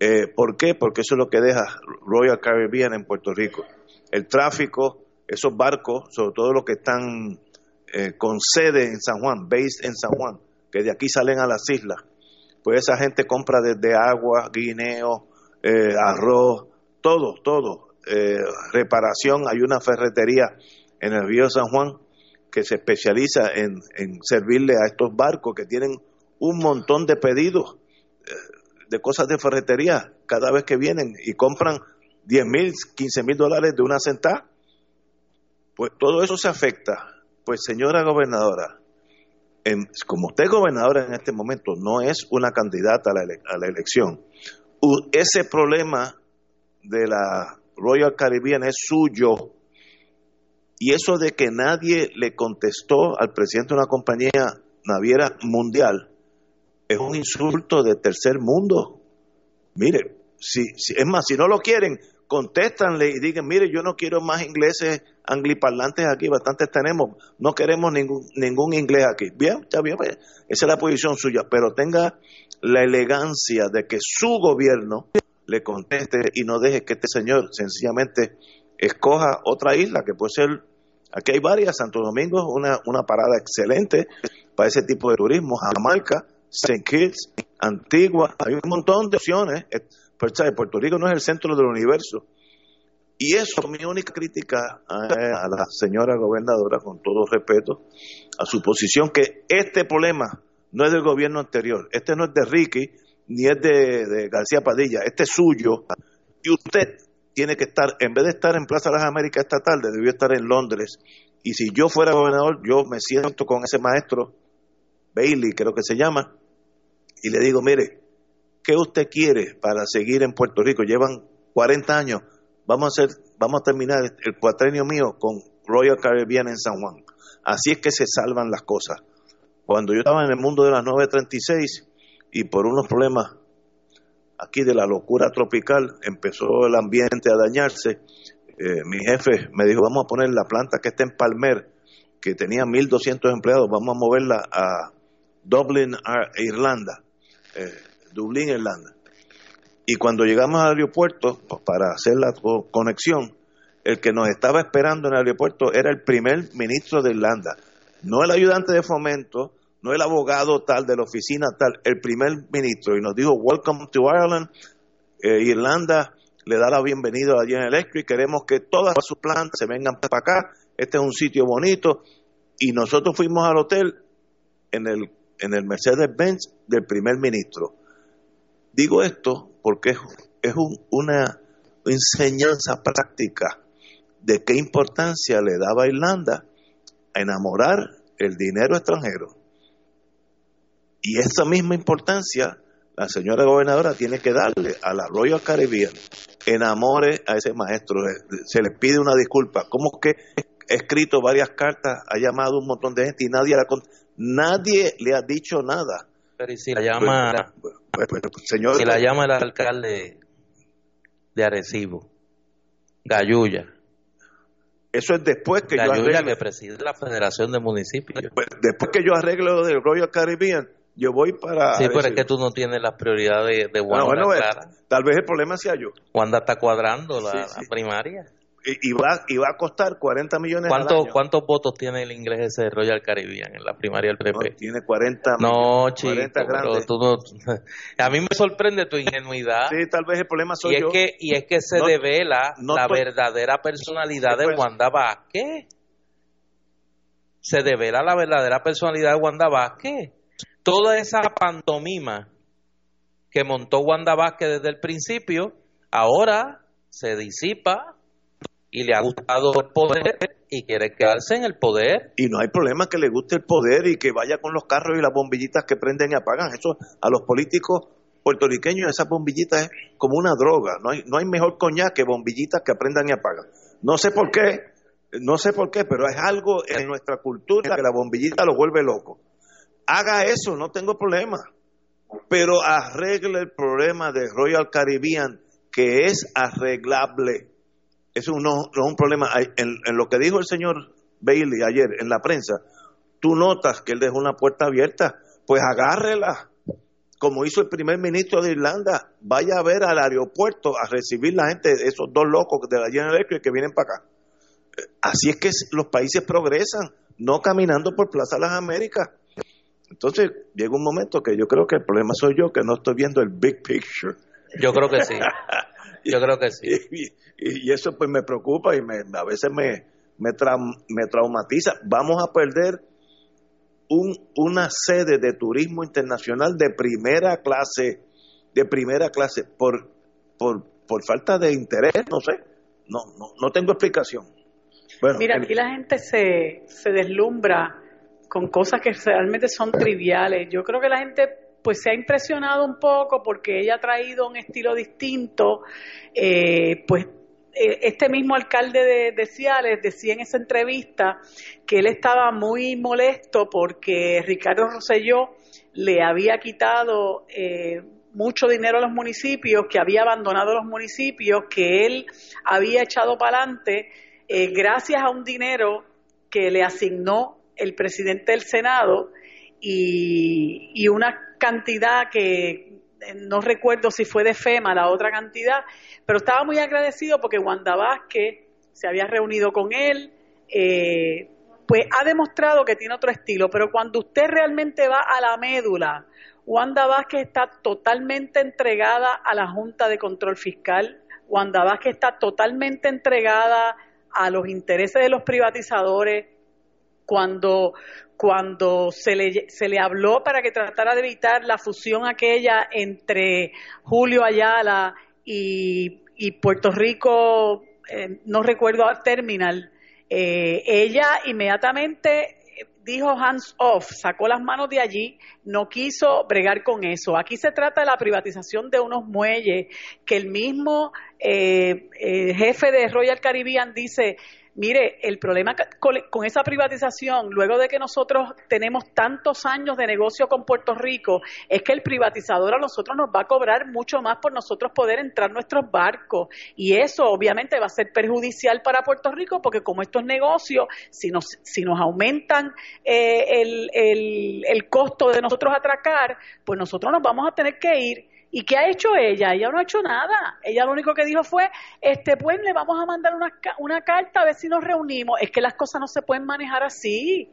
Eh, ¿Por qué? Porque eso es lo que deja Royal Caribbean en Puerto Rico. El tráfico, esos barcos, sobre todo los que están eh, con sede en San Juan, based en San Juan, que de aquí salen a las islas, pues esa gente compra desde agua, guineo, eh, arroz, todo, todo. Eh, reparación, hay una ferretería en el río San Juan que se especializa en, en servirle a estos barcos que tienen un montón de pedidos de cosas de ferretería cada vez que vienen y compran 10 mil, 15 mil dólares de una sentada, pues todo eso se afecta. Pues señora gobernadora, como usted es gobernadora en este momento, no es una candidata a la elección, ese problema de la Royal Caribbean es suyo. Y eso de que nadie le contestó al presidente de una compañía naviera mundial es un insulto de tercer mundo. Mire, si, es más, si no lo quieren, contéstanle y digan, mire, yo no quiero más ingleses angliparlantes aquí, bastantes tenemos, no queremos ningún, ningún inglés aquí. Bien, está bien, pues, esa es la posición suya, pero tenga la elegancia de que su gobierno le conteste y no deje que este señor sencillamente escoja otra isla, que puede ser, aquí hay varias, Santo Domingo es una, una parada excelente para ese tipo de turismo, Jamaica, St. Kitts, Antigua, hay un montón de opciones. Puerto Rico no es el centro del universo. Y eso es mi única crítica a, la señora gobernadora, con todo respeto, a su posición, que este problema no es del gobierno anterior, este no es de Ricky, ni es de, García Padilla, este es suyo. Y usted tiene que estar, en vez de estar en Plaza de las Américas esta tarde, debió estar en Londres. Y si yo fuera gobernador, yo me siento con ese maestro, Bailey creo que se llama, y le digo, mire, ¿qué usted quiere para seguir en Puerto Rico? Llevan 40 años, vamos a hacer, vamos a terminar el cuatrenio mío con Royal Caribbean en San Juan. Así es que se salvan las cosas. Cuando yo estaba en el mundo de las 936 y por unos problemas aquí de la locura tropical empezó el ambiente a dañarse, eh, mi jefe me dijo, vamos a poner la planta que está en Palmer, que tenía 1.200 empleados, vamos a moverla a Dublin, Irlanda, eh, Dublín, Irlanda. Y cuando llegamos al aeropuerto, pues, para hacer la conexión, el que nos estaba esperando en el aeropuerto era el primer ministro de Irlanda, no el ayudante de fomento, no el abogado tal de la oficina tal, el primer ministro. Y nos dijo, Welcome to Ireland, eh, Irlanda le da la bienvenida a General Electric, queremos que todas sus plantas se vengan para acá, este es un sitio bonito. Y nosotros fuimos al hotel en el en el Mercedes-Benz del primer ministro. Digo esto porque es, una enseñanza práctica de qué importancia le daba a Irlanda enamorar el dinero extranjero. Y esa misma importancia la señora gobernadora tiene que darle a la Royal Caribbean. Enamore a ese maestro, se le pide una disculpa. ¿Cómo que he escrito varias cartas, ha llamado un montón de gente y nadie la Nadie le ha dicho nada. Pero si la llama, pues, pues, pues, señor, si la llama el alcalde de Arecibo, Gayuya. Eso es después que yo arregle. que preside la Federación de Municipios. después que yo arreglo del Royal Caribbean, yo voy para. Sí, pero es que tú no tienes las prioridades de, Wanda. tal vez el problema sea yo. Wanda está cuadrando la primaria y, va, y va a costar 40 millones ¿Cuánto, ¿Cuántos votos tiene el inglés ese de Royal Caribbean en la primaria del PP? tiene 40 No, chico, a mí me sorprende tu ingenuidad. Sí, tal vez el problema soy y es yo. Que, y es que se devela la verdadera personalidad de Wanda Vázquez. Se devela la verdadera personalidad de Wanda Vázquez. Toda esa pantomima que montó Wanda Vázquez desde el principio, ahora se disipa y le ha gustado el poder y quiere quedarse en el poder. Y no hay problema que le guste el poder y que vaya con los carros y las bombillitas que prenden y apagan. Eso a los políticos puertorriqueños esas bombillitas es como una droga. No hay, mejor coñac que bombillitas que aprendan y apagan. No sé por qué, no sé por qué, pero es algo en nuestra cultura que la bombillita lo vuelve loco. Haga eso, no tengo problema. Pero arregle el problema de Royal Caribbean, que es arreglable. Eso no, es un problema. En, lo que dijo el señor Bailey ayer en la prensa, tú notas que él dejó una puerta abierta, pues agárrela como hizo el primer ministro de Irlanda, vaya a ver al aeropuerto a recibir la gente, esos dos locos de la General Electric que vienen para acá. Así es que los países progresan, no caminando por Plaza Las Américas. Entonces llega un momento que yo creo que el problema soy yo, que no estoy viendo el big picture. Yo creo que sí. Yo creo que sí. Y, eso pues me preocupa y me, a veces me, me, me traumatiza. Vamos a perder un, una sede de turismo internacional de primera clase, de primera clase, por, por, por falta de interés, no sé, no, no, no tengo explicación. Mira, aquí la gente se, se deslumbra con cosas que realmente son triviales. Yo creo que la gente pues se ha impresionado un poco porque ella ha traído un estilo distinto, eh, pues eh, este mismo alcalde de, Ciales decía en esa entrevista que él estaba muy molesto porque Ricardo Rosselló le había quitado eh, mucho dinero a los municipios, que había abandonado los municipios, que él había echado para adelante eh, gracias a un dinero que le asignó el presidente del Senado y, una cantidad que no recuerdo si fue de FEMA la otra cantidad, pero estaba muy agradecido porque Wanda Vázquez se había reunido con él, eh, pues ha demostrado que tiene otro estilo, pero cuando usted realmente va a la médula, Wanda Vázquez está totalmente entregada a la Junta de Control Fiscal, Wanda Vázquez está totalmente entregada a los intereses de los privatizadores, cuando, cuando se le, se le habló para que tratara de evitar la fusión aquella entre Julio Ayala y, Puerto Rico, eh, no recuerdo terminal, eh, ella inmediatamente dijo hands off, sacó las manos de allí, no quiso bregar con eso. Aquí se trata de la privatización de unos muelles que el mismo eh, jefe de Royal Caribbean dice, Mire, el problema con esa privatización, luego de que nosotros tenemos tantos años de negocio con Puerto Rico, es que el privatizador a nosotros nos va a cobrar mucho más por nosotros poder entrar nuestros barcos. Y eso obviamente va a ser perjudicial para Puerto Rico porque como estos negocios, si nos, si nos aumentan eh, el, el, el costo de nosotros atracar, pues nosotros nos vamos a tener que ir ¿Y qué ha hecho ella? Ella no ha hecho nada. Ella lo único que dijo fue, este, pues le vamos a mandar una, una carta a ver si nos reunimos. Es que las cosas no se pueden manejar así.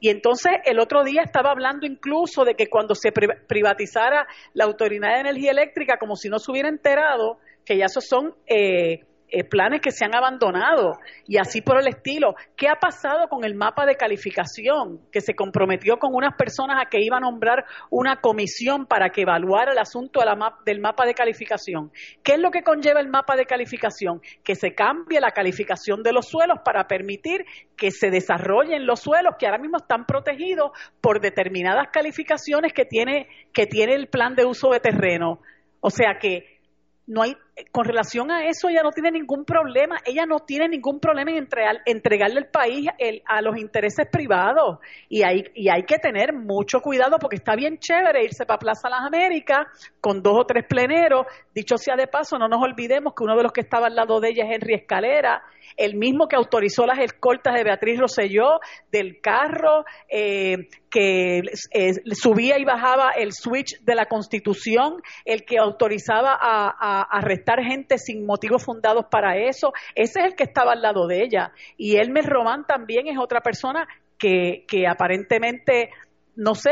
Y entonces el otro día estaba hablando incluso de que cuando se privatizara la Autoridad de Energía Eléctrica, como si no se hubiera enterado, que ya esos son eh, eh, planes que se han abandonado y así por el estilo. ¿Qué ha pasado con el mapa de calificación que se comprometió con unas personas a que iba a nombrar una comisión para que evaluara el asunto del mapa de calificación? ¿Qué es lo que conlleva el mapa de calificación? Que se cambie la calificación de los suelos para permitir que se desarrollen los suelos que ahora mismo están protegidos por determinadas calificaciones que tiene, que tiene el plan de uso de terreno. O sea que no hay, con relación a eso, ella no tiene ningún problema, ella no tiene ningún problema en entregarle el país a los intereses privados. Y hay, y hay que tener mucho cuidado porque está bien chévere irse para Plaza Las Américas con dos o tres pleneros. Dicho sea de paso, no nos olvidemos que uno de los que estaba al lado de ella es Henry Escalera, el mismo que autorizó las escoltas de Beatriz Rosselló, del carro eh, que eh, subía y bajaba el switch de la Constitución, el que autorizaba a, gente sin motivos fundados para eso. Ese es el que estaba al lado de ella. Y Elmer Román también es otra persona que, que aparentemente, no sé,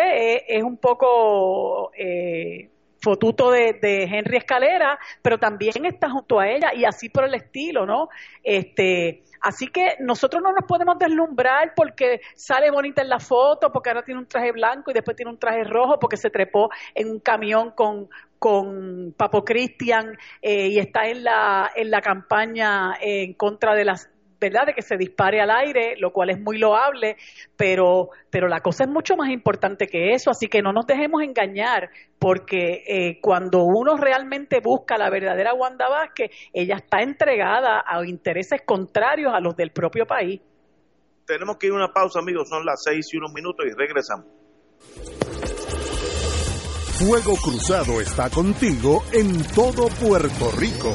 es, un poco... Eh, fotuto de, Henry Escalera, pero también está junto a ella y así por el estilo, ¿no? Este, así que nosotros no nos podemos deslumbrar porque sale bonita en la foto, porque ahora tiene un traje blanco y después tiene un traje rojo porque se trepó en un camión con, con Papo Cristian eh, y está en la, en la campaña en contra de las ¿verdad?, de que se dispare al aire, lo cual es muy loable, pero, pero la cosa es mucho más importante que eso, así que no nos dejemos engañar, porque eh, cuando uno realmente busca la verdadera Wanda Vázquez, ella está entregada a intereses contrarios a los del propio país. Tenemos que ir a una pausa, amigos, son las seis y unos minutos y regresamos. Fuego Cruzado está contigo en todo Puerto Rico.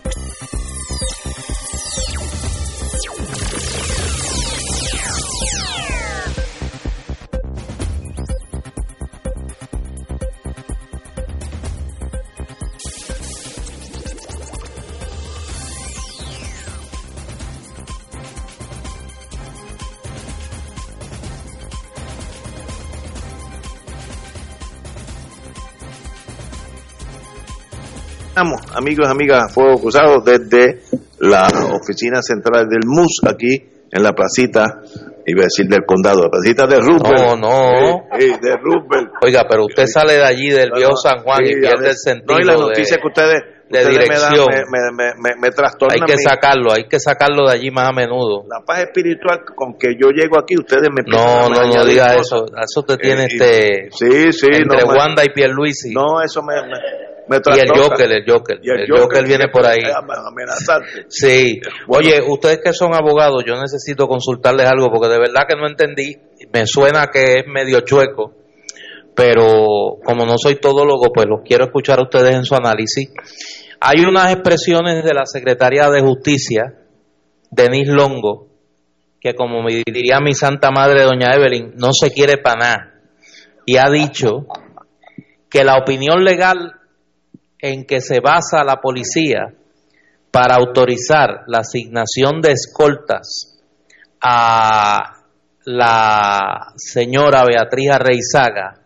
Estamos, amigos y amigas, Fuego Cruzado, desde la oficina central del MUS, aquí en la placita, iba a decir del condado, la placita de Rupert. No, no. Sí, sí, de Rupert. Oiga, pero usted sale de allí del viejo San Juan sí, y pierde el sentido. No, y la de- noticia que ustedes, de ustedes me, dan, dirección. me, me, me, me trastornan Hay que mi- sacarlo, hay que sacarlo de allí más a menudo. la paz espiritual con que yo llego aquí, ustedes me No, no, no diga cosas. eso. Eso te tiene Eh, y- este Sí, sí, entre no, Wanda y Pierluisi. no, eso me y el. Joker, el Joker. Y el, Joker, viene por ahí. Sí. Bueno. Oye, ustedes que son abogados, yo necesito consultarles algo porque de verdad que no entendí. Me suena que es medio chueco, pero como no soy todólogo, pues los quiero escuchar a ustedes en su análisis. Hay unas expresiones de la Secretaría de Justicia, Denise Longo, que como me diría mi santa madre, doña Evelyn, no se quiere para nada. Y ha dicho que la opinión legal en que se basa la policía para autorizar la asignación de escoltas a la señora Beatriz Arreizaga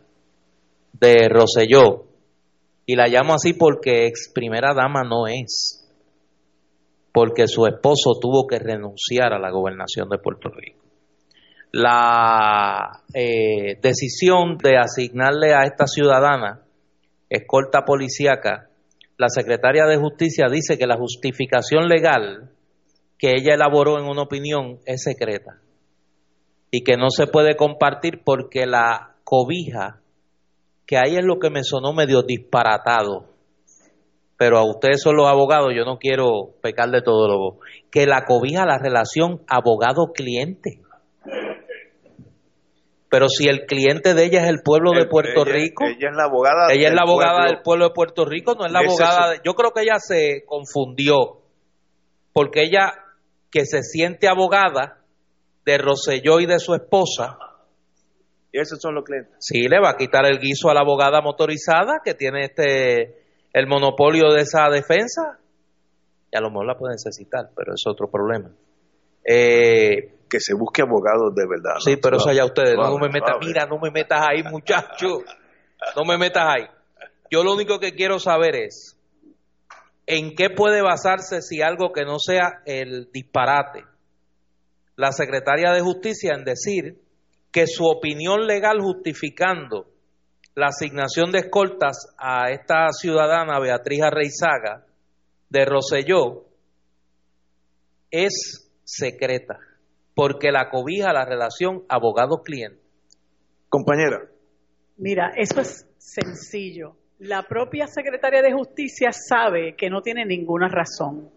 de Roselló, y la llamo así porque ex primera dama no es, porque su esposo tuvo que renunciar a la gobernación de Puerto Rico. La eh, decisión de asignarle a esta ciudadana escolta policíaca, la secretaria de Justicia dice que la justificación legal que ella elaboró en una opinión es secreta y que no se puede compartir porque la cobija, que ahí es lo que me sonó medio disparatado, pero a ustedes son los abogados, yo no quiero pecar de todo lo que la cobija la relación abogado-cliente. Pero si el cliente de ella es el pueblo de Puerto ella- Rico, Ella es la abogada. ella es del la abogada pueblo. del pueblo de Puerto Rico, no es la abogada. de- yo creo que ella se confundió, porque ella que se siente abogada de Rosselló y de su esposa, Y esos son los clientes. sí le va a quitar el guiso a la abogada motorizada que tiene este el monopolio de esa defensa. Y a lo mejor la puede necesitar, pero es otro problema. Eh, Que se busque abogados de verdad. ¿no? Sí, pero eso allá ustedes. no me metas, mira, no me metas ahí, muchacho. No me metas ahí. Yo lo único que quiero saber es en qué puede basarse si algo que no sea el disparate. La secretaria de Justicia en decir que su opinión legal justificando la asignación de escoltas a esta ciudadana Beatriz Arreizaga de Roselló es secreta, porque la cobija la relación abogado-cliente. Compañera, Mira, eso es sencillo. La propia secretaria de Justicia sabe que no tiene ninguna razón.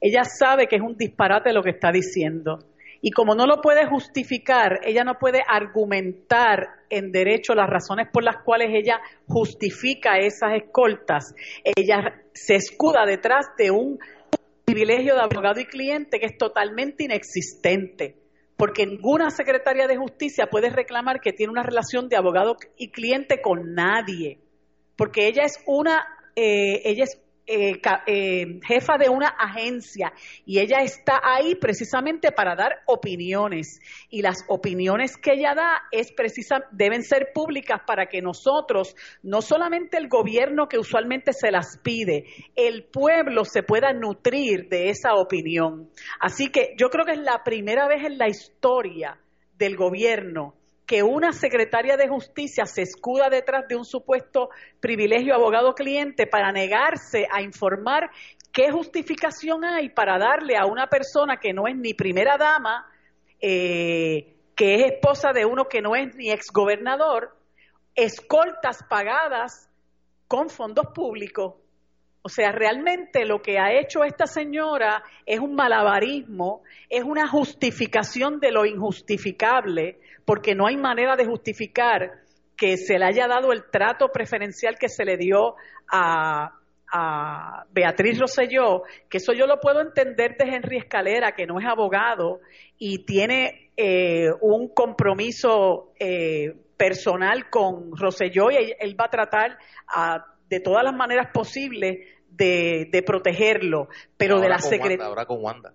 Ella sabe que es un disparate lo que está diciendo. Y como no lo puede justificar, ella no puede argumentar en derecho las razones por las cuales ella justifica esas escoltas. Ella se escuda detrás de un privilegio de abogado y cliente que es totalmente inexistente, porque ninguna secretaria de justicia puede reclamar que tiene una relación de abogado y cliente con nadie, porque ella es una, eh, ella es eh, eh, jefa de una agencia y ella está ahí precisamente para dar opiniones. Y las opiniones que ella da es precisa deben ser públicas para que nosotros no solamente el gobierno que usualmente se las pide el pueblo se pueda nutrir de esa opinión. Así que yo creo que es la primera vez en la historia del gobierno que una secretaria de justicia se escuda detrás de un supuesto privilegio abogado-cliente para negarse a informar qué justificación hay para darle a una persona que no es ni primera dama, eh, que es esposa de uno que no es ni exgobernador, escoltas pagadas con fondos públicos. O sea, realmente lo que ha hecho esta señora es un malabarismo, es una justificación de lo injustificable, porque no hay manera de justificar que se le haya dado el trato preferencial que se le dio a, Beatriz Rosselló, que eso yo lo puedo entender de Henry Escalera, que no es abogado y tiene eh, un compromiso eh, personal con Rosselló y él va a tratar a de todas las maneras posibles de, protegerlo, pero de la secretaria... Ahora con Wanda.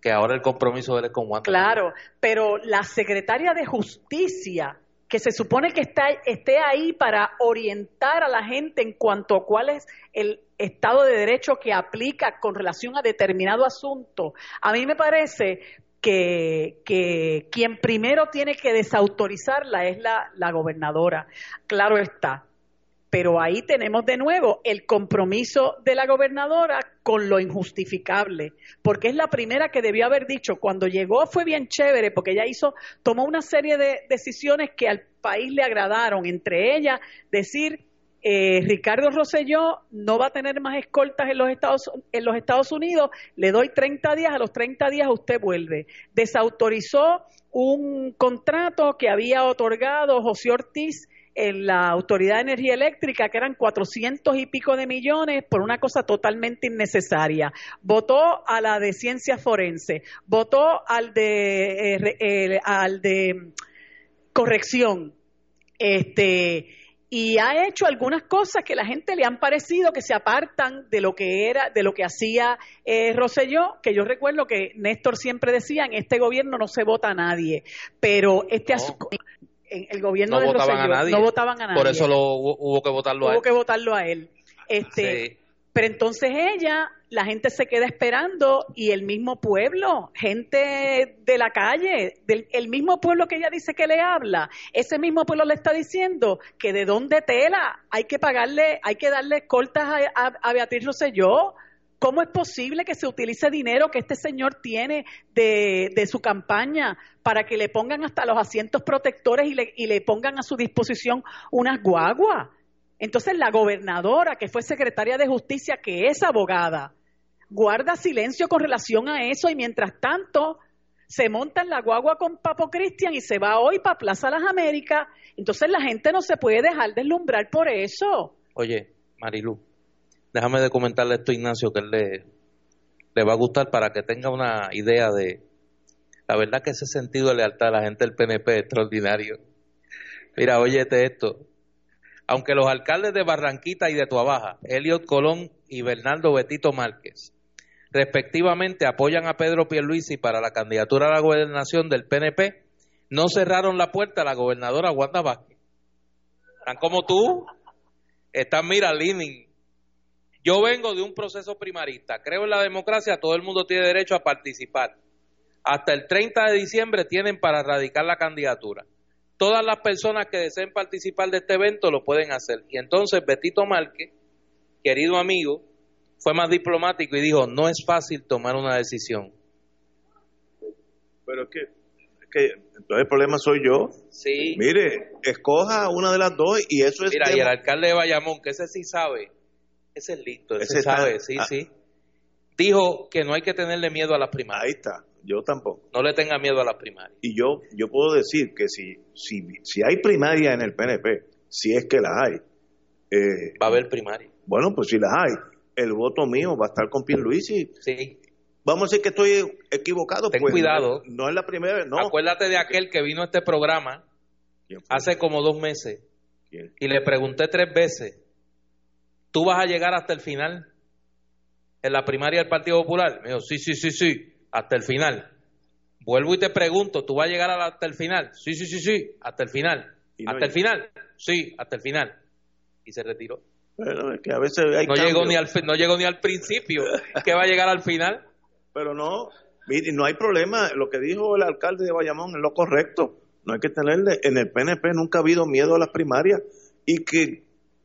Que ahora el compromiso de él con. Claro, pero la secretaria de Justicia, que se supone que está, esté ahí para orientar a la gente en cuanto a cuál es el Estado de Derecho que aplica con relación a determinado asunto, a mí me parece que, que, quien primero tiene que desautorizarla es la, la, gobernadora. Claro está, pero ahí tenemos de nuevo el compromiso de la gobernadora con lo injustificable, porque es la primera que debió haber dicho, cuando llegó fue bien chévere, porque ella hizo, tomó una serie de decisiones que al país le agradaron, entre ellas decir, eh, Ricardo Rosselló no va a tener más escoltas en los, Estados, en los Estados Unidos, le doy 30 días, a los 30 días usted vuelve. Desautorizó un contrato que había otorgado José Ortiz en la Autoridad de Energía Eléctrica, que eran cuatrocientos y pico de millones por una cosa totalmente innecesaria. Votó a la de ciencia forense, votó al de, eh, al de corrección, este, y ha hecho algunas cosas que la gente le han parecido que se apartan de lo que era, de lo que hacía eh, Rosselló, que yo recuerdo que Néstor siempre decía, en este gobierno no se vota a nadie, pero este asunto el gobierno no de votaban a nadie. no votaban a nadie. Por eso lo, hubo, que votarlo a él. Hubo que votarlo a él. Este, Pero entonces ella, la gente se queda esperando y el mismo pueblo, gente de la calle, del, el mismo pueblo que ella dice que le habla, ese mismo pueblo le está diciendo que de dónde tela hay que pagarle, hay que darle cortas a, a, a Beatriz Rosselló ¿Cómo es posible que se utilice dinero que este señor tiene de, de su campaña para que le pongan hasta los asientos protectores y le, pongan a su disposición unas guaguas? Entonces la gobernadora, que fue secretaria de justicia, que es abogada, guarda silencio con relación a eso y mientras tanto se monta en la guagua con Papo Cristian y se va hoy para Plaza Las Américas. Entonces la gente no se puede dejar deslumbrar por eso. Oye, Marilu, déjame comentarle esto a Ignacio que él le, le va a gustar para que tenga una idea de la verdad que ese sentido de lealtad a la gente del PNP es extraordinario. Mira, óyete esto. Aunque los alcaldes de Barranquita y de Tuabaja, Eliot Colón y Bernardo Betito Márquez, respectivamente apoyan a Pedro Pierluisi para la candidatura a la gobernación del PNP, no cerraron la puerta a la gobernadora Wanda Vázquez. Están como tú, están, mira, leaning, yo vengo de un proceso primarista, creo en la democracia, todo el mundo tiene derecho a participar. Hasta el 30 de diciembre tienen para radicar la candidatura. Todas las personas que deseen participar de este evento lo pueden hacer. Y entonces Betito Márquez, querido amigo, fue más diplomático y dijo, no es fácil tomar una decisión. Pero es que, que entonces el problema soy yo. Sí. Mire, escoja una de las dos y eso es... Mira, y el alcalde de Bayamón, que ese sí sabe, ese es listo, ese, sabe, sí, ah. sí. Dijo que no hay que tenerle miedo a las primarias. Ahí está, yo tampoco. No le tenga miedo a las primarias. Y yo, yo puedo decir que si, si, si hay primaria en el PNP, si es que las hay. Eh, va a haber primaria. Bueno, pues si las hay, el voto mío va a estar con Pierluisi. Sí. Vamos a decir que estoy equivocado. Ten pues, cuidado. No, es la primera vez, no. Acuérdate de aquel que vino a este programa hace como dos meses y le pregunté tres veces ¿tú vas a llegar hasta el final? En la primaria del Partido Popular. Me dijo, sí, sí, sí, sí, hasta el final. Vuelvo y te pregunto, ¿tú vas a llegar hasta el final? Sí, sí, sí, sí, hasta el final. ¿Hasta el final? Sí, hasta el final. Y se retiró. Pero es que a veces hay no llegó ni al no llegó ni al principio, que va a llegar al final. Pero no, no hay problema, lo que dijo el alcalde de Bayamón es lo correcto. no hay que tenerle, en el PNP nunca ha habido miedo a las primarias y que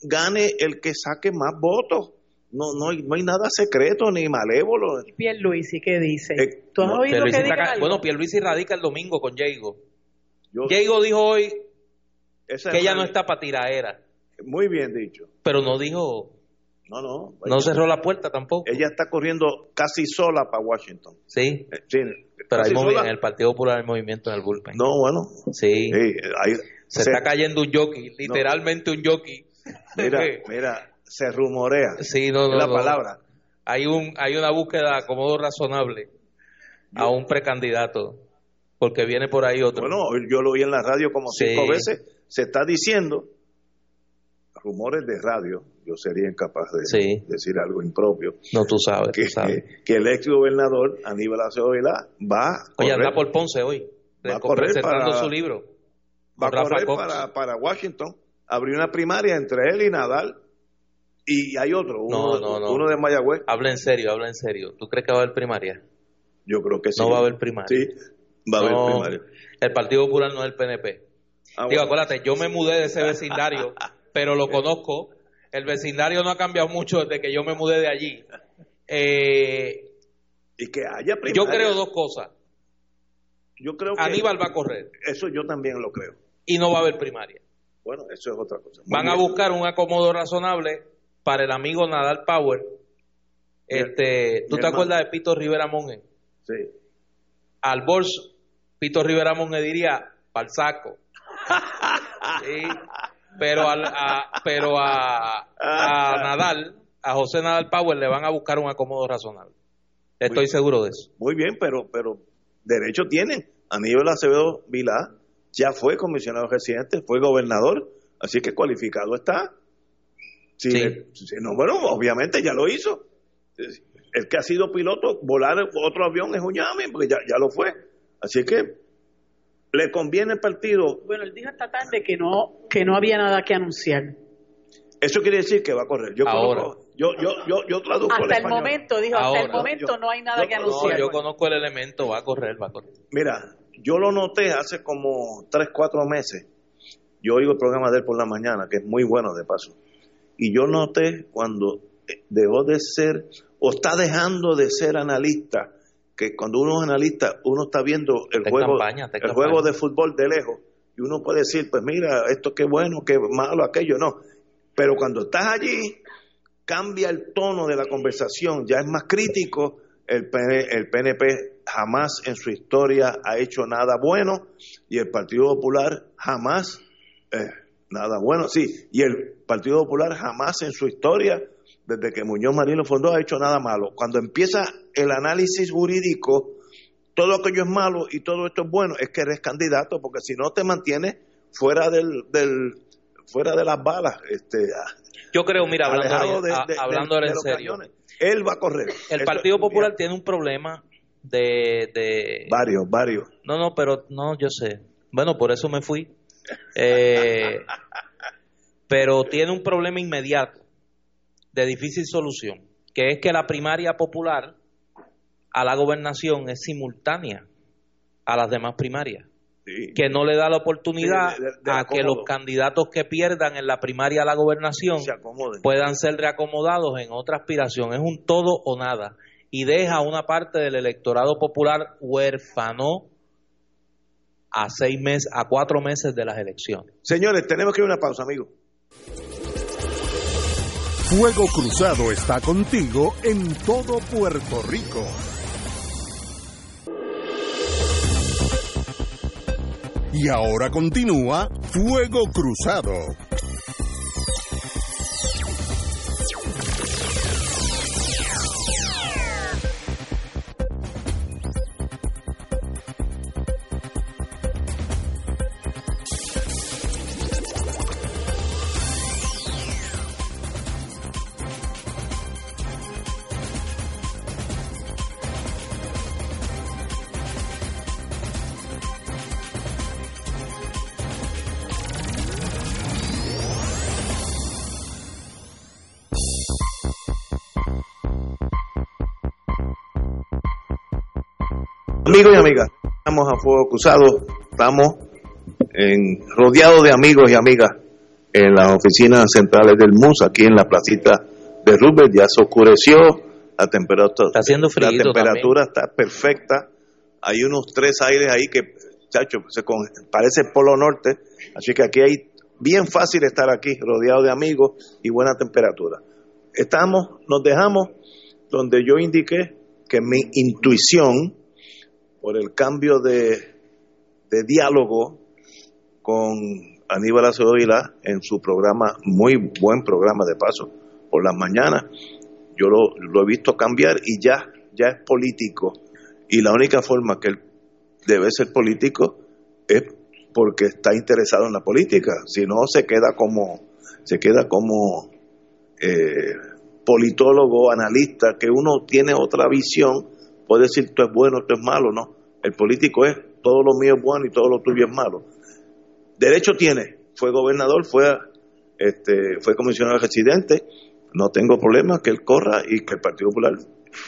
gane el que saque más votos. No, no, hay, no hay nada secreto ni malévolo. ¿Y Pierluisi qué dice? Eh, ¿Tú has no, oído Pierluisi que diga algo? bueno, Pierluisi radica el domingo con Diego. Diego dijo hoy esa que ella no está para tiraera, Muy bien dicho. pero no dijo, No, no. no cerró la puerta tampoco. Ella está corriendo casi sola para Washington. Sí, Eh, sí, pero hay sola. en el Partido Popular hay movimiento en el bullpen. No, bueno. Sí, sí, hay- se, está cayendo un jockey, literalmente un jockey. Mira, mira, se rumorea. Sí, no, no, es la no. palabra. Hay un hay una búsqueda acomodo razonable a un precandidato, porque viene por ahí otro. Bueno, yo lo oí en la radio como Sí. cinco veces. Se está diciendo, rumores de radio, yo sería incapaz de Sí. decir algo impropio, no, tú sabes, que, tú sabes. que el ex gobernador Aníbal Acevedo Vilá va a Oye, correr, anda por Ponce hoy, Va a correr presentando para- su libro. va a correr para, para Washington. Abrió una primaria entre él y Nadal. Y hay otro, uno, No, no, no. uno de Mayagüez. Habla en serio, habla en serio. ¿Tú crees que va a haber primaria? Yo creo que sí. No va a haber primaria. Sí, va a haber primaria. El Partido Popular no es el PNP. Ah, Digo, bueno. acuérdate, yo me mudé de ese vecindario, pero lo conozco. El vecindario no ha cambiado mucho desde que yo me mudé de allí. Eh, Y que haya primaria. yo creo dos cosas. Yo creo que Aníbal va a correr eso yo también lo creo. y no va a haber primaria. Bueno, eso es otra cosa. Muy Van a buscar un acomodo razonable para el amigo Nadal Power. Este, ¿Tú te hermano. acuerdas de Pito Rivera Monge? Sí. Al bolso, Pito Rivera Monge diría, pa'l saco. Sí, pero al- a, pero a, a Nadal, a José Nadal Power le van a buscar un acomodo razonable. Estoy Muy- seguro de eso. Muy bien, pero pero derecho tienen. Aníbal Acevedo Vilá ya fue comisionado residente, fue gobernador, así que cualificado está. Si Sí. le- si no, bueno, obviamente ya lo hizo. El que ha sido piloto, volar otro avión es un llame, porque ya, ya lo fue. Así que le conviene al partido. Bueno, él dijo esta tarde que no, que no había nada que anunciar. Eso quiere decir que va a correr. Yo Ahora. conozco- yo, yo, yo, yo traduzco Hasta el momento, dijo, hasta el momento Yo- no hay nada yo que conozco- No, anunciar. yo conozco el elemento, va a correr, va a correr. Mira, yo lo noté hace como 3, 4 meses. Yo oigo el programa de él por la mañana, que es muy bueno de paso. Y yo noté cuando eh, dejó de ser, o está dejando de ser analista, que cuando uno es analista, uno está viendo el juego, campaña, el juego de fútbol de lejos. Y uno puede decir, pues mira, esto qué bueno, qué malo, aquello, no. Pero cuando estás allí, cambia el tono de la conversación, ya es más crítico. El, PN el PNP jamás en su historia ha hecho nada bueno y el Partido Popular jamás, eh, nada bueno, sí, y el Partido Popular jamás en su historia, desde que Muñoz Marín lo fundó, ha hecho nada malo. Cuando empieza el análisis jurídico, todo aquello es malo y todo esto es bueno, es que eres candidato, porque si no te mantienes fuera del, del fuera de las balas, este, Yo creo, mira, hablando, de, de- hablando de- de en serio. Él va a correr. el Eso- Partido Popular mira, tiene un problema de, de... Varios, varios. No, no, pero no, yo sé. Bueno, por eso me fui. Eh, pero tiene un problema inmediato de difícil solución, que es que la primaria popular a la gobernación es simultánea a las demás primarias, Sí. que no le da la oportunidad Sí, de- de- de a que los candidatos que pierdan en la primaria a la gobernación puedan ser reacomodados en otra aspiración. Es un todo o nada. Y deja una parte del electorado popular huérfano a seis meses, a cuatro meses de las elecciones. Señores, tenemos que ir a una pausa, amigos. Fuego Cruzado está contigo en todo Puerto Rico. Y ahora continúa Fuego Cruzado. Amigos y amigas, estamos a fuego cruzado, estamos en, rodeado de amigos y amigas en las oficinas centrales del MUS, aquí en la placita de Rubén, ya se oscureció, la temperatura, está haciendo frío la temperatura está perfecta, hay unos tres aires ahí que, chacho, se parece el Polo Norte, así que aquí hay bien fácil estar aquí, rodeado de amigos y buena temperatura. Estamos, nos dejamos donde yo indiqué que mi intuición, por el cambio de, diálogo con Aníbal Acevedo en su programa, muy buen programa de paso, por las mañanas, yo lo, lo he visto cambiar y ya, ya es político. Y la única forma que él debe ser político es porque está interesado en la política, si no se queda como se queda como eh, politólogo, analista, que uno tiene otra visión, puede decir esto es bueno, esto es malo, no. El político es todo lo mío es bueno y todo lo tuyo es malo. Derecho tiene, fue gobernador, fue este, fue comisionado residente, no tengo problema que él corra y que el Partido Popular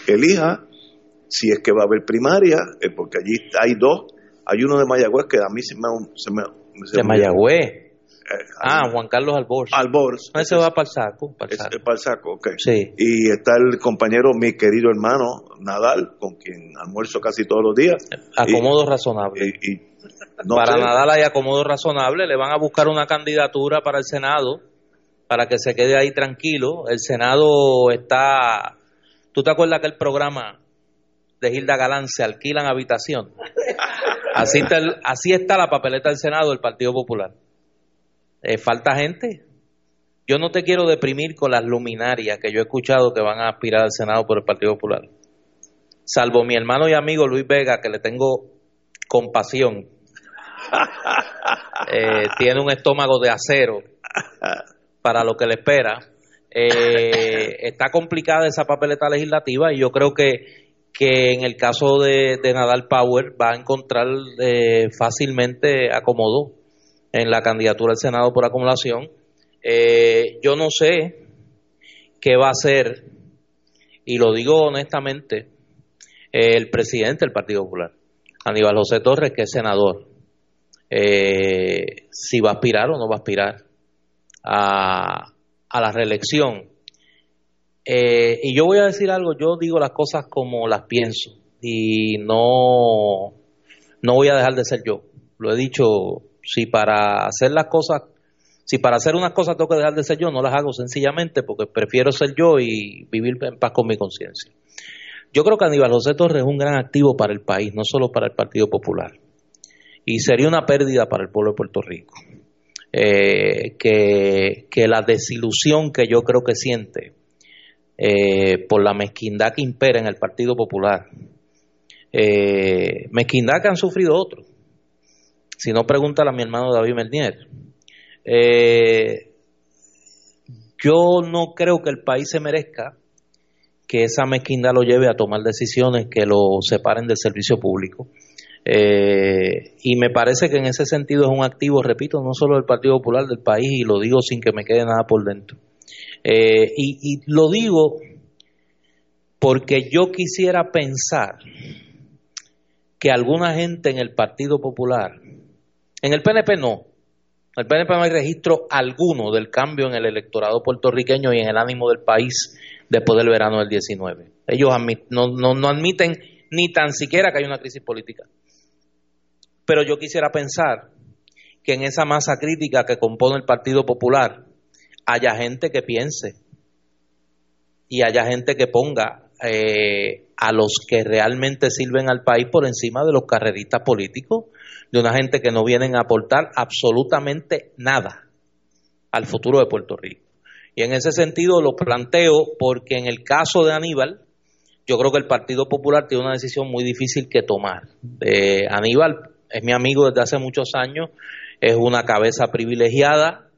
elija si es que va a haber primaria, eh, porque allí hay dos hay uno de Mayagüez que a mí se me... Se me ¿De Mayagüez? Eh, ah, Juan Carlos Albors. Albors. Ese va para el saco. Para el saco. para el saco, ok. Sí. Y está el compañero, mi querido hermano Nadal, con quien almuerzo casi todos los días. Acomodo razonable. Y, para Nadal hay acomodo razonable. Le van a buscar una candidatura para el Senado para que se quede ahí tranquilo. El Senado está... ¿Tú te acuerdas que el programa de Gilda Galán se alquilan habitación? Así está, así está la papeleta del Senado del Partido Popular. Eh, falta gente. Yo no te quiero deprimir con las luminarias que yo he escuchado que van a aspirar al Senado por el Partido Popular. Salvo mi hermano y amigo Luis Vega, que le tengo compasión. Eh, tiene un estómago de acero para lo que le espera. Eh, está complicada esa papeleta legislativa y yo creo que que en el caso de, Nadal Power va a encontrar eh, fácilmente acomodo en la candidatura al Senado por acumulación. Eh, yo no sé qué va a hacer, y lo digo honestamente, el presidente del Partido Popular, Aníbal José Torres, que es senador, eh, si va a aspirar o no va a aspirar a, a la reelección eh, y yo voy a decir algo, yo digo las cosas como las pienso y no, no voy a dejar de ser yo. Lo he dicho, si para hacer las cosas, si para hacer unas cosas tengo que dejar de ser yo, no las hago sencillamente porque prefiero ser yo y vivir en paz con mi conciencia. Yo creo que Aníbal José Torres es un gran activo para el país, no solo para el Partido Popular. Y sería una pérdida para el pueblo de Puerto Rico. Eh, que, que la desilusión que yo creo que siente eh, por la mezquindad que impera en el Partido Popular. Eh, mezquindad que han sufrido otros. Si no, pregúntale a mi hermano David Mernier. Eh, yo no creo que el país se merezca que esa mezquindad lo lleve a tomar decisiones que lo separen del servicio público. y me parece que en ese sentido es un activo, repito, no solo del Partido Popular del país, y lo digo sin que me quede nada por dentro. Eh, y, lo digo porque yo quisiera pensar que alguna gente en el Partido Popular, en el PNP no, en el PNP no hay registro alguno del cambio en el electorado puertorriqueño y en el ánimo del país después del verano del 19. Ellos no, no admiten ni tan siquiera que hay una crisis política. Pero yo quisiera pensar que en esa masa crítica que compone el Partido Popular, haya gente que piense y haya gente que ponga eh, a los que realmente sirven al país por encima de los carreristas políticos, de una gente que no vienen a aportar absolutamente nada al futuro de Puerto Rico. Y en ese sentido lo planteo porque en el caso de Aníbal, yo creo que el Partido Popular tiene una decisión muy difícil que tomar. Eh, Aníbal es mi amigo desde hace muchos años, es una cabeza privilegiada,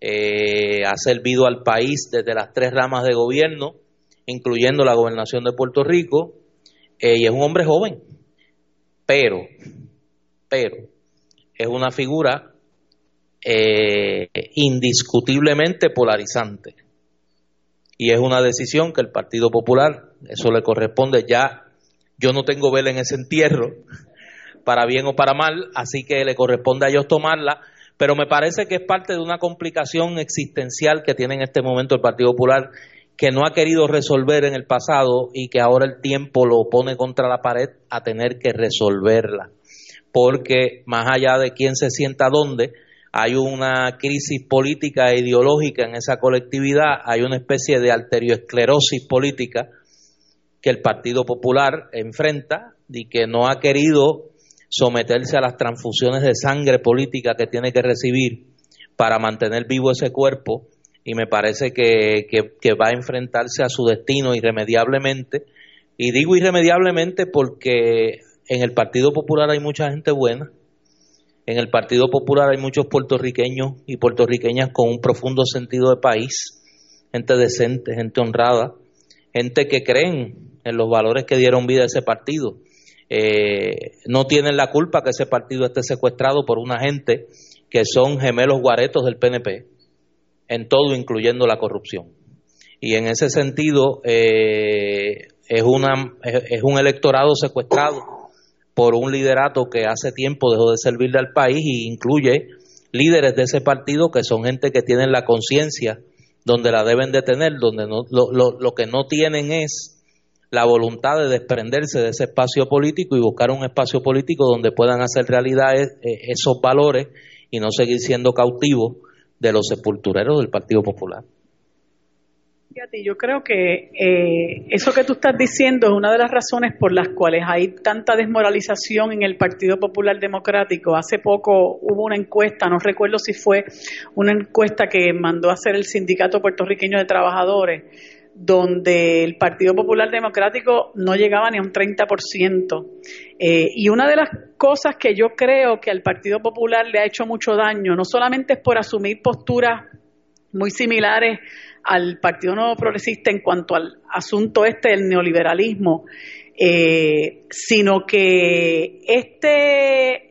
eh, ha servido al país desde las tres ramas de gobierno, incluyendo la gobernación de Puerto Rico, eh, y es un hombre joven, pero, pero, es una figura eh, indiscutiblemente polarizante. Y es una decisión que el Partido Popular, eso le corresponde ya, yo no tengo vela en ese entierro, para bien o para mal, así que le corresponde a ellos tomarla, pero me parece que es parte de una complicación existencial que tiene en este momento el Partido Popular que no ha querido resolver en el pasado y que ahora el tiempo lo pone contra la pared a tener que resolverla. Porque más allá de quién se sienta dónde, hay una crisis política e ideológica en esa colectividad, hay una especie de arterioesclerosis política que el Partido Popular enfrenta y que no ha querido someterse a las transfusiones de sangre política que tiene que recibir para mantener vivo ese cuerpo y me parece que, que, va a enfrentarse a su destino irremediablemente. Y digo irremediablemente porque en el Partido Popular hay mucha gente buena, en el Partido Popular hay muchos puertorriqueños y puertorriqueñas con un profundo sentido de país, gente decente, gente honrada, gente que creen en los valores que dieron vida a ese partido. Eh, no tienen la culpa que ese partido esté secuestrado por una gente que son gemelos guaretos del PNP en todo, incluyendo la corrupción. Y en ese sentido, eh, es, una, es un electorado secuestrado por un liderato que hace tiempo dejó de servirle al país y incluye líderes de ese partido que son gente que tienen la conciencia donde la deben de tener, donde no, lo, lo, lo, que no tienen es la voluntad de desprenderse de ese espacio político y buscar un espacio político donde puedan hacer realidad esos valores y no seguir siendo cautivos de los sepultureros del Partido Popular. Fíjate, yo creo que eh, eso que tú estás diciendo es una de las razones por las cuales hay tanta desmoralización en el Partido Popular Democrático. Hace poco hubo una encuesta, no recuerdo si fue una encuesta que mandó a hacer el Sindicato Puertorriqueño de Trabajadores, donde el Partido Popular Democrático no llegaba ni a un 30%. Eh, y una de las cosas que yo creo que al Partido Popular le ha hecho mucho daño, no solamente es por asumir posturas muy similares al Partido Nuevo Progresista en cuanto al asunto este del neoliberalismo, eh, sino que este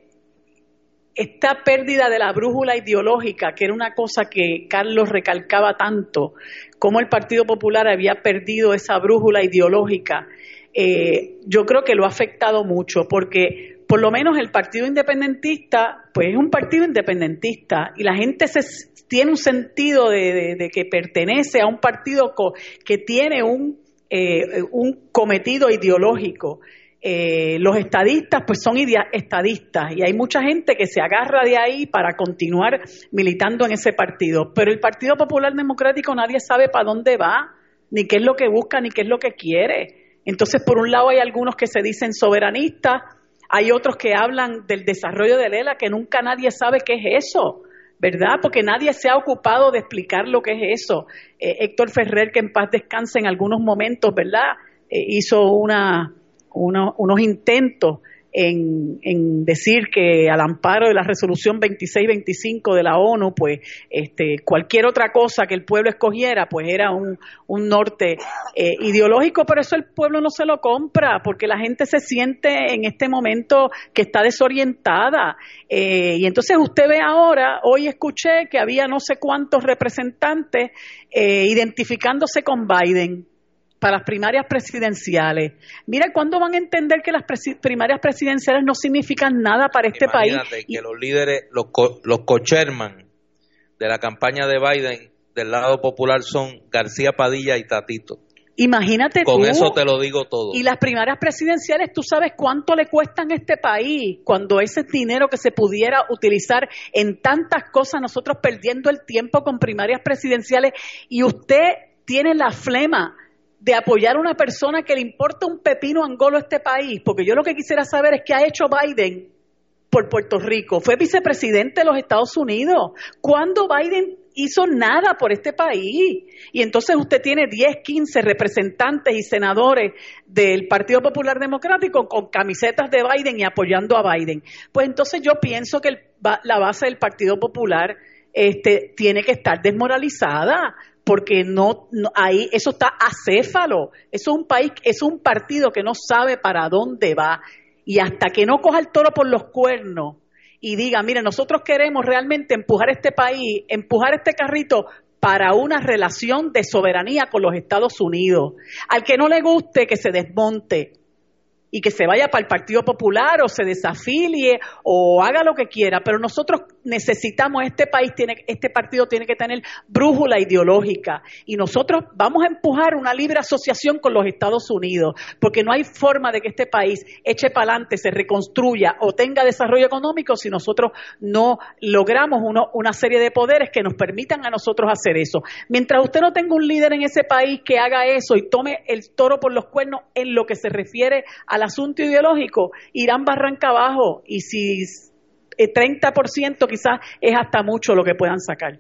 esta pérdida de la brújula ideológica, que era una cosa que Carlos recalcaba tanto, como el Partido Popular había perdido esa brújula ideológica, eh, yo creo que lo ha afectado mucho, porque por lo menos el Partido Independentista, pues es un partido independentista y la gente se, tiene un sentido de, que pertenece a un partido que tiene un, eh, un cometido ideológico. Eh, los estadistas pues son estadistas y hay mucha gente que se agarra de ahí para continuar militando en ese partido. Pero el Partido Popular Democrático nadie sabe para dónde va, ni qué es lo que busca, ni qué es lo que quiere. Entonces, por un lado hay algunos que se dicen soberanistas, hay otros que hablan del desarrollo de Lela, que nunca nadie sabe qué es eso. ¿verdad? Porque nadie se ha ocupado de explicar lo que es eso. Eh, Héctor Ferrer, que en paz descanse en algunos momentos, ¿verdad? Eh, hizo una, unos intentos en, en, decir que al amparo de la resolución 2625 de la ONU, pues este, cualquier otra cosa que el pueblo escogiera, pues era un, un norte eh, ideológico, pero eso el pueblo no se lo compra, porque la gente se siente en este momento que está desorientada. Eh, y entonces usted ve ahora, hoy escuché que había no sé cuántos representantes eh, identificándose con Biden para las primarias presidenciales. Mira, ¿cuándo van a entender que las primarias presidenciales no significan nada para este país? que los líderes, los, co los cocherman de la campaña de Biden del lado popular son García Padilla y Tatito. Imagínate Con eso te lo digo todo. Y las primarias presidenciales, tú sabes cuánto le cuestan a este país cuando ese dinero que se pudiera utilizar en tantas cosas, nosotros perdiendo el tiempo con primarias presidenciales y usted tiene la flema de apoyar a una persona que le importa un pepino angolo a este país, porque yo lo que quisiera saber es qué ha hecho Biden por Puerto Rico. Fue vicepresidente de los Estados Unidos. ¿Cuándo Biden hizo nada por este país? Y entonces usted tiene 10, 15 representantes y senadores del Partido Popular Democrático con camisetas de Biden y apoyando a Biden. Pues entonces yo pienso que la base del Partido Popular este, tiene que estar desmoralizada porque no, ahí eso está acéfalo. Eso es un país, es un partido que no sabe para dónde va y hasta que no coja el toro por los cuernos y diga, mire, nosotros queremos realmente empujar este país, empujar este carrito para una relación de soberanía con los Estados Unidos. Al que no le guste que se desmonte y que se vaya para el Partido Popular o se desafilie o haga lo que quiera, pero nosotros necesitamos, este país tiene, este partido tiene que tener brújula ideológica y nosotros vamos a empujar una libre asociación con los Estados Unidos, porque no hay forma de que este país eche para adelante, se reconstruya o tenga desarrollo económico si nosotros no logramos una serie de poderes que nos permitan a nosotros hacer eso. Mientras usted no tenga un líder en ese país que haga eso y tome el toro por los cuernos en lo que se refiere al asunto ideológico, irán barranca abajo y si 30% eh, quizás es hasta mucho lo que puedan sacar.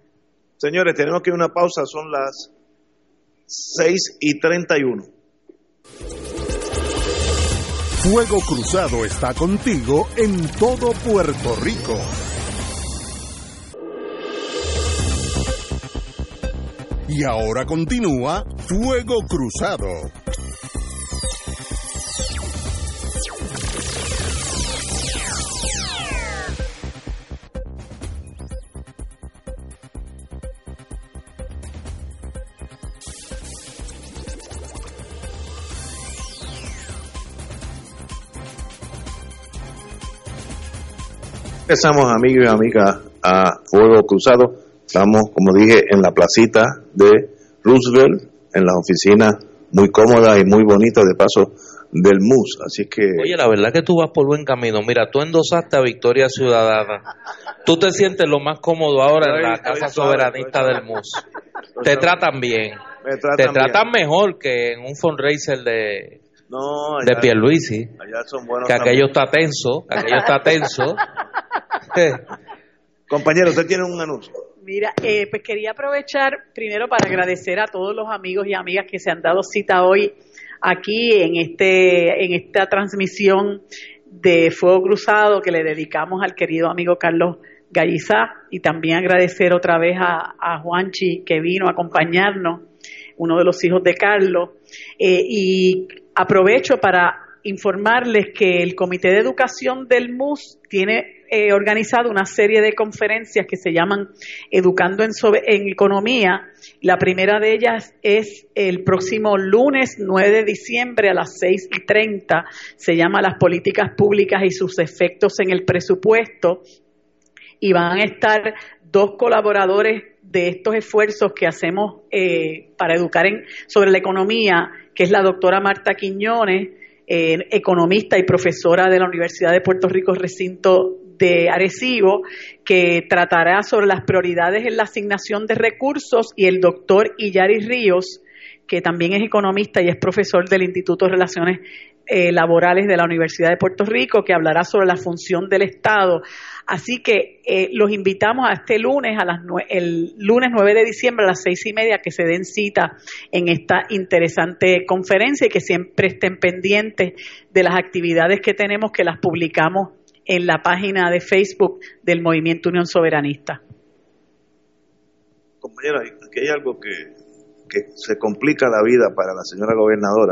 Señores, tenemos que ir a una pausa, son las 6 y 31. Fuego Cruzado está contigo en todo Puerto Rico. Y ahora continúa Fuego Cruzado. Empezamos amigos y amigas a Fuego Cruzado. Estamos, como dije, en la placita de Roosevelt, en las oficinas muy cómodas y muy bonitas de paso del MUS. Así que. Oye, la verdad que tú vas por buen camino. Mira, tú endosaste a Victoria Ciudadana. Tú te sientes lo más cómodo ahora en la Casa Soberanista del MUS. Te tratan bien. te tratan mejor que en un fundraiser de, no, de Pierluisi. que aquello está tenso, que aquello está tenso. Compañero, usted tiene un anuncio. Mira, eh, pues quería aprovechar primero para agradecer a todos los amigos y amigas que se han dado cita hoy aquí en este en esta transmisión de Fuego Cruzado que le dedicamos al querido amigo Carlos Gallizá y también agradecer otra vez a, a Juanchi que vino a acompañarnos, uno de los hijos de Carlos, eh, y aprovecho para informarles que el Comité de Educación del MUS tiene eh, organizado una serie de conferencias que se llaman Educando en, Economía. La primera de ellas es el próximo lunes 9 de diciembre a las 6 y 30. Se llama Las políticas públicas y sus efectos en el presupuesto. Y van a estar dos colaboradores de estos esfuerzos que hacemos eh, para educar en, sobre la economía, que es la doctora Marta Quiñones, eh, economista y profesora de la Universidad de Puerto Rico, recinto de Arecibo, que tratará sobre las prioridades en la asignación de recursos, y el doctor Iyari Ríos, que también es economista y es profesor del Instituto de Relaciones eh, Laborales de la Universidad de Puerto Rico, que hablará sobre la función del Estado. Así que eh, los invitamos a este lunes, a las el lunes 9 de diciembre a las seis y media, que se den cita en esta interesante conferencia y que siempre estén pendientes de las actividades que tenemos, que las publicamos en la página de Facebook del Movimiento Unión Soberanista. Compañera, aquí hay algo que, se complica la vida para la señora gobernadora.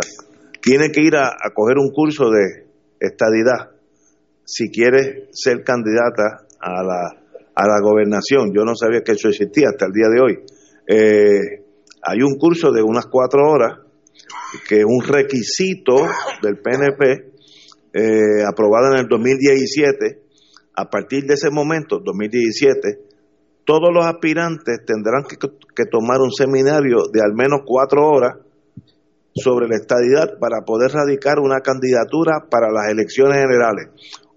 Tiene que ir a coger un curso de estadidad si quiere ser candidata a la, a la gobernación. Yo no sabía que eso existía hasta el día de hoy. Eh, hay un curso de unas cuatro horas que es un requisito del PNP eh, aprobado en el 2017. A partir de ese momento, 2017, todos los aspirantes tendrán que, que tomar un seminario de al menos cuatro horas sobre la estadidad para poder radicar una candidatura para las elecciones generales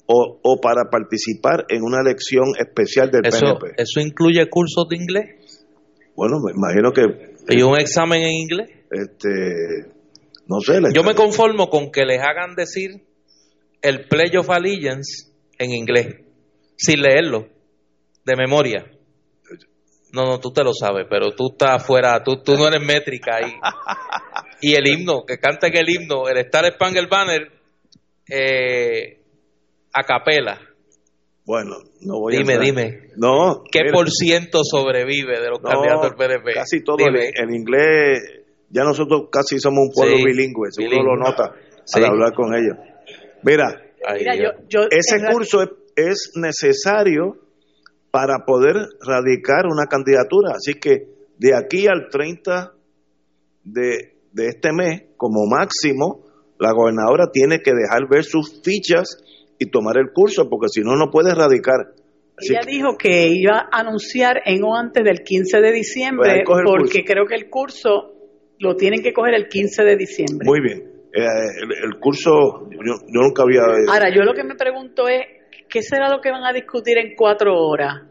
o, o para participar en una elección especial del PNP. ¿Eso incluye cursos de inglés? Bueno, me imagino que... ¿Y un examen en inglés? Este, no sé. Yo me conformo con que les hagan decir el Pledge of Allegiance en inglés, sin leerlo, de memoria. No, no, tú te lo sabes, pero tú estás afuera, tú, tú no eres métrica ahí. Y el himno, que canten el himno, el Star Spangled Banner, eh, a capela. Bueno, no voy dime, a Dime, dime. No. ¿Qué por ciento sobrevive de los candidatos del PNP? Casi todo en, inglés. Ya nosotros casi somos un pueblo bilingüe, seguro lo nota al hablar con ellos. Mira, ese curso es, necesario para poder radicar una candidatura. Así que de aquí al 30 de, de este mes, como máximo, la gobernadora tiene que dejar ver sus fichas y tomar el curso, porque si no, no puede erradicar. Ella dijo que iba a anunciar en o antes del 15 de diciembre, Pues porque creo que el curso lo tienen que coger el 15 de diciembre. Muy bien. Eh, el, el, curso, yo, yo nunca había... Ahora, yo lo que me pregunto es, ¿qué será lo que van a discutir en cuatro horas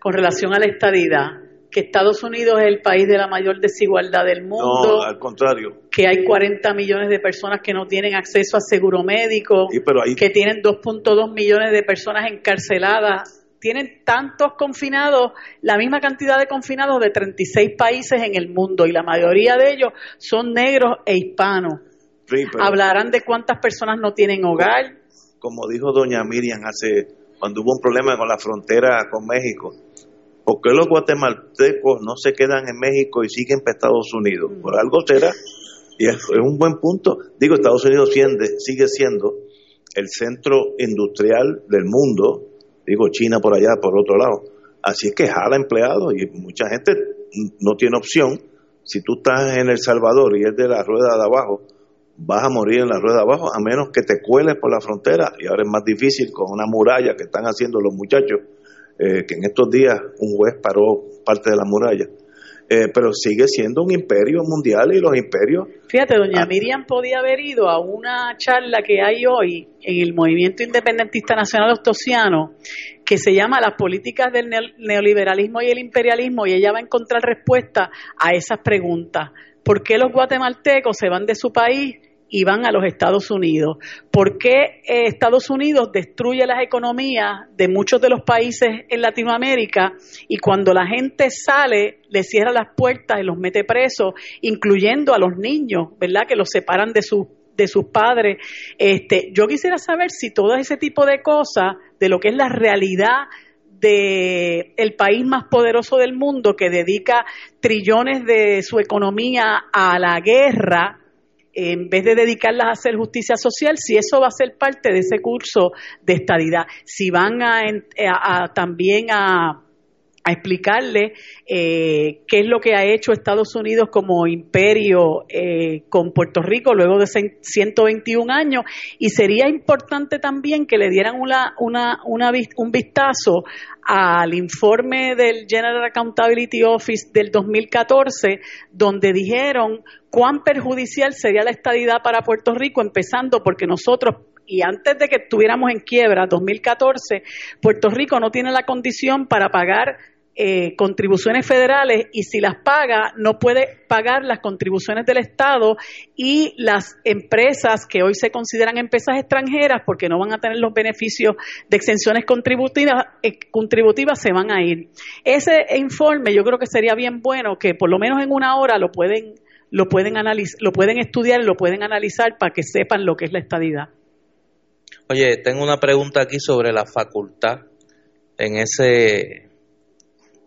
con relación a la estadidad? Que Estados Unidos es el país de la mayor desigualdad del mundo. No, al contrario. Que hay 40 millones de personas que no tienen acceso a seguro médico. Sí, pero ahí... Que tienen 2.2 millones de personas encarceladas. Tienen tantos confinados, la misma cantidad de confinados de 36 países en el mundo y la mayoría de ellos son negros e hispanos. Sí, pero... Hablarán de cuántas personas no tienen hogar. Como dijo doña Miriam hace cuando hubo un problema con la frontera con México, ¿Por qué los guatemaltecos no se quedan en México y siguen para Estados Unidos? Por algo será. Y es, un buen punto. Digo, Estados Unidos sigue siendo el centro industrial del mundo. Digo, China por allá, por otro lado. Así es que jala empleados y mucha gente no tiene opción. Si tú estás en El Salvador y es de la rueda de abajo, vas a morir en la rueda de abajo, a menos que te cueles por la frontera. Y ahora es más difícil con una muralla que están haciendo los muchachos eh, que en estos días un juez paró parte de la muralla. Eh, pero sigue siendo un imperio mundial y los imperios. Fíjate, doña ah, Miriam podía haber ido a una charla que hay hoy en el Movimiento Independentista Nacional Ostosiano que se llama Las políticas del neoliberalismo y el imperialismo y ella va a encontrar respuesta a esas preguntas. ¿Por qué los guatemaltecos se van de su país y van a los Estados Unidos. ¿Por qué eh, Estados Unidos destruye las economías de muchos de los países en Latinoamérica y cuando la gente sale le cierra las puertas y los mete presos, incluyendo a los niños, ¿verdad? Que los separan de sus de sus padres. Este, yo quisiera saber si todo ese tipo de cosas, de lo que es la realidad de el país más poderoso del mundo que dedica trillones de su economía a la guerra, en vez de dedicarlas a hacer justicia social, si eso va a ser parte de ese curso de estadidad, si van a, a, también a, a explicarle eh, qué es lo que ha hecho Estados Unidos como imperio eh, con Puerto Rico luego de 121 años. Y sería importante también que le dieran una, una, una, un vistazo al informe del General Accountability Office del 2014 donde dijeron cuán perjudicial sería la estadidad para Puerto Rico, empezando porque nosotros y antes de que estuviéramos en quiebra, 2014, Puerto Rico no tiene la condición para pagar eh, contribuciones federales y si las paga, no puede pagar las contribuciones del Estado y las empresas que hoy se consideran empresas extranjeras porque no van a tener los beneficios de exenciones contributivas, eh, contributivas se van a ir. Ese informe yo creo que sería bien bueno que por lo menos en una hora lo pueden lo pueden analizar, lo pueden estudiar, lo pueden analizar para que sepan lo que es la estadidad. Oye, tengo una pregunta aquí sobre la facultad en ese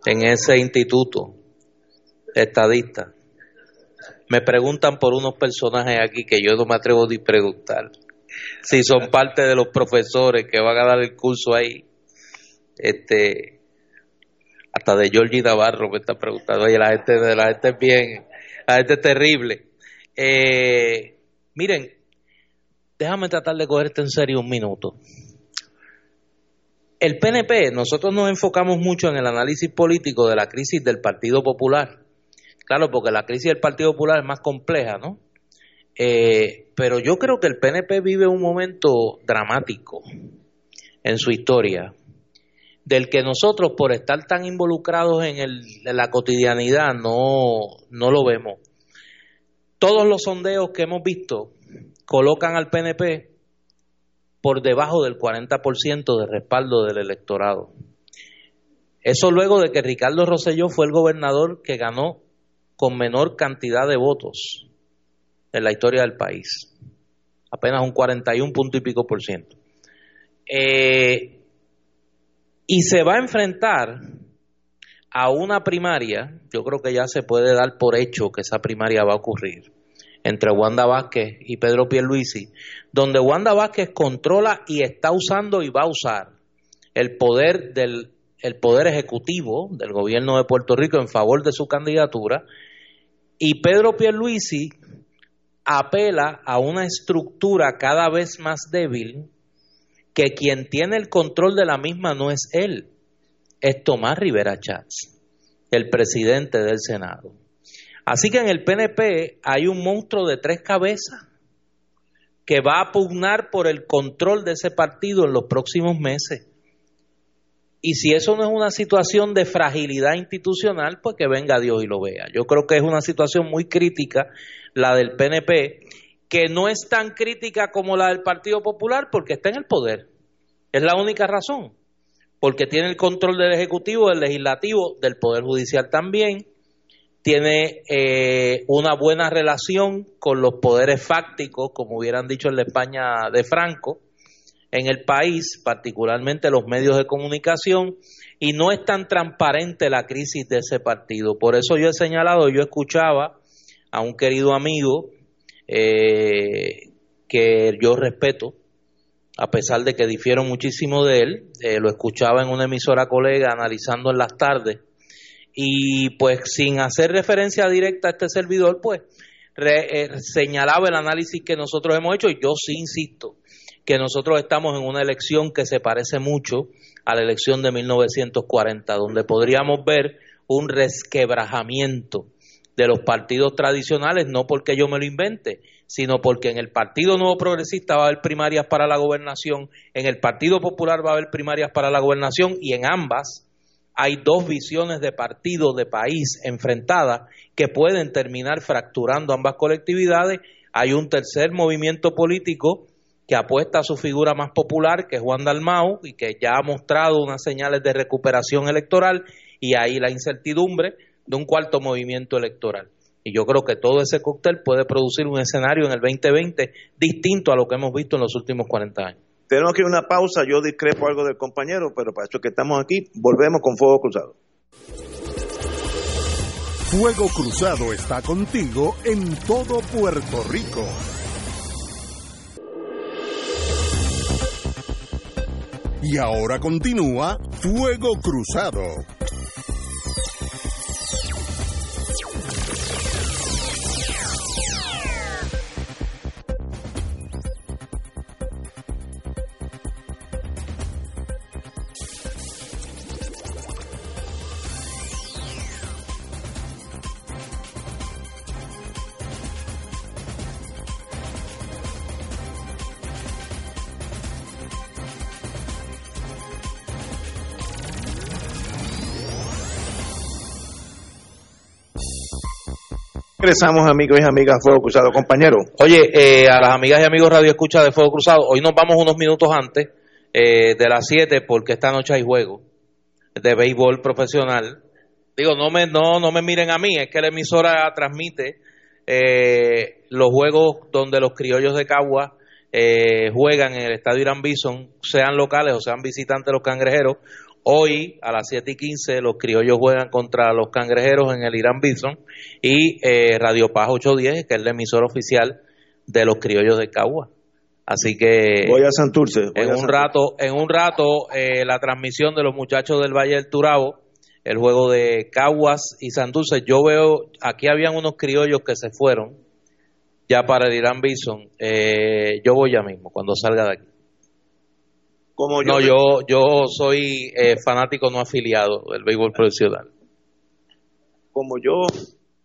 en ese instituto estadista. Me preguntan por unos personajes aquí que yo no me atrevo ni preguntar. Si son parte de los profesores que van a dar el curso ahí. Este hasta de Georgie Navarro me está preguntando, oye, la gente, la gente es bien, la gente es terrible. Eh, miren, déjame tratar de cogerte en serio un minuto. El PNP, nosotros nos enfocamos mucho en el análisis político de la crisis del Partido Popular. Claro, porque la crisis del Partido Popular es más compleja, ¿no? Eh, pero yo creo que el PNP vive un momento dramático en su historia, del que nosotros, por estar tan involucrados en, en la cotidianidad, no, no lo vemos. Todos los sondeos que hemos visto colocan al PNP por debajo del 40% de respaldo del electorado. Eso luego de que Ricardo Rosselló fue el gobernador que ganó con menor cantidad de votos en la historia del país. Apenas un 41 punto y pico por ciento. Eh, y se va a enfrentar a una primaria, yo creo que ya se puede dar por hecho que esa primaria va a ocurrir, entre Wanda Vázquez y Pedro Pierluisi, donde Wanda Vázquez controla y está usando y va a usar el poder del el poder ejecutivo del gobierno de Puerto Rico en favor de su candidatura y Pedro Pierluisi apela a una estructura cada vez más débil que quien tiene el control de la misma no es él, es Tomás Rivera Chats, el presidente del Senado. Así que en el PNP hay un monstruo de tres cabezas que va a pugnar por el control de ese partido en los próximos meses. Y si eso no es una situación de fragilidad institucional, pues que venga Dios y lo vea. Yo creo que es una situación muy crítica la del PNP, que no es tan crítica como la del Partido Popular porque está en el poder. Es la única razón. Porque tiene el control del Ejecutivo, del Legislativo, del Poder Judicial también. Tiene eh, una buena relación con los poderes fácticos, como hubieran dicho en la España de Franco en el país, particularmente los medios de comunicación, y no es tan transparente la crisis de ese partido. Por eso yo he señalado, yo escuchaba a un querido amigo eh, que yo respeto, a pesar de que difiero muchísimo de él, eh, lo escuchaba en una emisora colega analizando en las tardes, y pues sin hacer referencia directa a este servidor, pues eh, señalaba el análisis que nosotros hemos hecho, yo sí insisto, que nosotros estamos en una elección que se parece mucho a la elección de 1940, donde podríamos ver un resquebrajamiento de los partidos tradicionales, no porque yo me lo invente, sino porque en el Partido Nuevo Progresista va a haber primarias para la gobernación, en el Partido Popular va a haber primarias para la gobernación y en ambas hay dos visiones de partido, de país enfrentadas que pueden terminar fracturando ambas colectividades. Hay un tercer movimiento político que apuesta a su figura más popular, que es Juan Dalmau, y que ya ha mostrado unas señales de recuperación electoral, y ahí la incertidumbre de un cuarto movimiento electoral. Y yo creo que todo ese cóctel puede producir un escenario en el 2020 distinto a lo que hemos visto en los últimos 40 años. Tenemos que ir a una pausa, yo discrepo algo del compañero, pero para eso que estamos aquí, volvemos con Fuego Cruzado. Fuego Cruzado está contigo en todo Puerto Rico. Y ahora continúa Fuego Cruzado. Regresamos, amigos y amigas, Fuego Cruzado, compañero. Oye, eh, a las amigas y amigos Radio Escucha de Fuego Cruzado, hoy nos vamos unos minutos antes eh, de las 7 porque esta noche hay juego de béisbol profesional. Digo, no me, no, no me miren a mí, es que la emisora transmite eh, los juegos donde los criollos de Cagua juegan en el estadio Irán Bison, sean locales o sean visitantes los cangrejeros. Hoy a las 7 y 15 los criollos juegan contra los cangrejeros en el Irán Bison y eh, Radio Paz 810, que es el emisor oficial de los criollos de Cagua. Así que voy a Santurce. en, un rato, en un rato, eh, la transmisión de los muchachos del Valle del Turabo, el juego de Caguas y Santurce. Yo veo, aquí habían unos criollos que se fueron ya para el Irán Bison. Eh, yo voy ya mismo, cuando salga de aquí yo no, yo, yo soy eh, fanático no afiliado del béisbol profesional. Como yo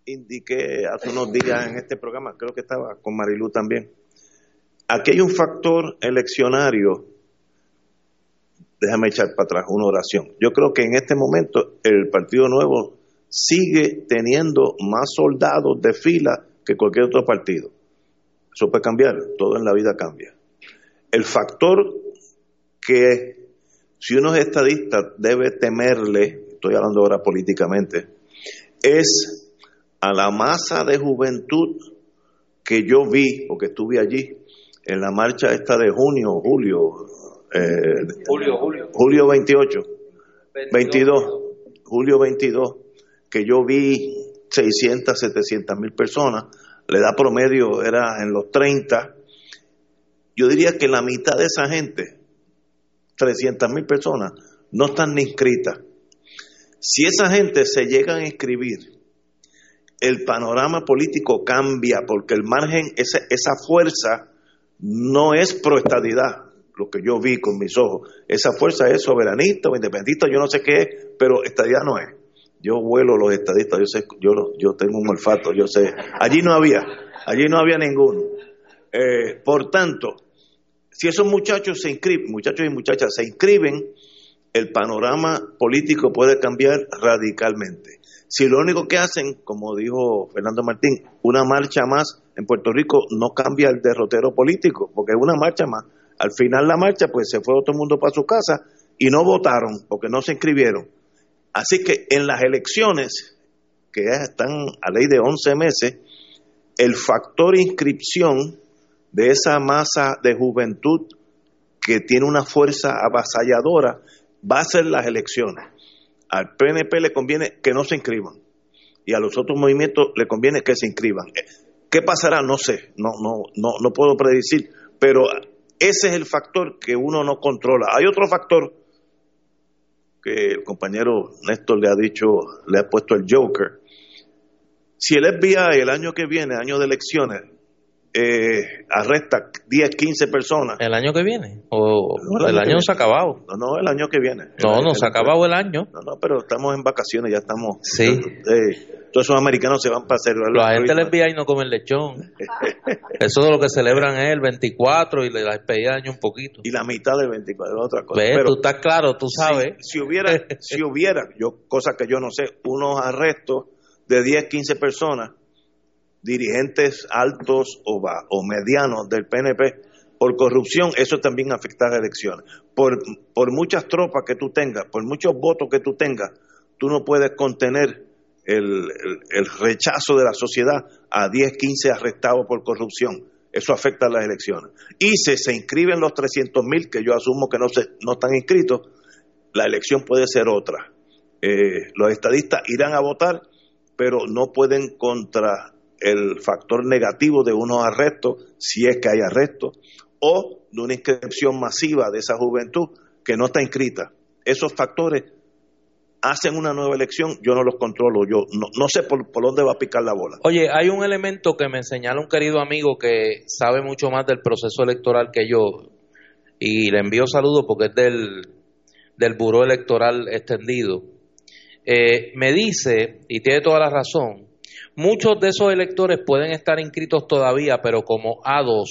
indiqué hace unos días en este programa, creo que estaba con Marilu también, aquí hay un factor eleccionario, déjame echar para atrás una oración. Yo creo que en este momento el Partido Nuevo sigue teniendo más soldados de fila que cualquier otro partido. Eso puede cambiar, todo en la vida cambia. El factor que si uno es estadista debe temerle, estoy hablando ahora políticamente, es a la masa de juventud que yo vi o que estuve allí en la marcha esta de junio, julio, eh, julio, julio, julio 28, 22, julio 22, que yo vi 600, 700 mil personas, la edad promedio era en los 30, yo diría que la mitad de esa gente 300 mil personas no están ni inscritas. Si esa gente se llega a inscribir el panorama político cambia porque el margen, esa, esa fuerza no es proestadidad, lo que yo vi con mis ojos. Esa fuerza es soberanista o independentista, yo no sé qué es, pero estadidad no es. Yo vuelo los estadistas, yo sé, yo, yo tengo un olfato, yo sé. Allí no había, allí no había ninguno. Eh, por tanto, si esos muchachos se inscriben, muchachos y muchachas se inscriben, el panorama político puede cambiar radicalmente. Si lo único que hacen, como dijo Fernando Martín, una marcha más en Puerto Rico no cambia el derrotero político, porque es una marcha más. Al final la marcha, pues se fue todo el mundo para su casa y no votaron porque no se inscribieron. Así que en las elecciones, que ya están a ley de 11 meses, el factor inscripción de esa masa de juventud que tiene una fuerza avasalladora va a ser las elecciones. Al PNP le conviene que no se inscriban y a los otros movimientos le conviene que se inscriban. ¿Qué pasará? No sé, no, no, no, no puedo predecir, pero ese es el factor que uno no controla. Hay otro factor que el compañero Néstor le ha dicho, le ha puesto el Joker. Si el FBI el año que viene, año de elecciones, eh, arresta 10, 15 personas. ¿El año que viene? ¿O el, año, no se ha acabado? No, no, el año que viene. No, no se ha acabado el año. No, no, pero estamos en vacaciones, ya estamos. Sí. Eh, todos esos americanos se van para celebrar. La gente del FBI no comen lechón. Eso de lo que celebran es el 24 y la despedida año un poquito. Y la mitad del 24 otra cosa. pero, tú estás claro, tú sabes. Si, hubiera, si hubiera, yo cosa que yo no sé, unos arrestos de 10, 15 personas dirigentes altos o, o medianos del PNP por corrupción, eso también afecta a las elecciones. Por, por muchas tropas que tú tengas, por muchos votos que tú tengas, tú no puedes contener el, rechazo de la sociedad a 10, 15 arrestados por corrupción. Eso afecta a las elecciones. Y si se inscriben los 300 mil, que yo asumo que no, se, no están inscritos, la elección puede ser otra. Eh, los estadistas irán a votar, pero no pueden contra el factor negativo de unos arrestos, si es que hay arrestos, o de una inscripción masiva de esa juventud que no está inscrita. Esos factores hacen una nueva elección, yo no los controlo, yo no, sé por, dónde va a picar la bola. Oye, hay un elemento que me señala un querido amigo que sabe mucho más del proceso electoral que yo, y le envío saludos porque es del, del Buró Electoral Extendido. Eh, me dice, y tiene toda la razón, Muchos de esos electores pueden estar inscritos todavía, pero como A2,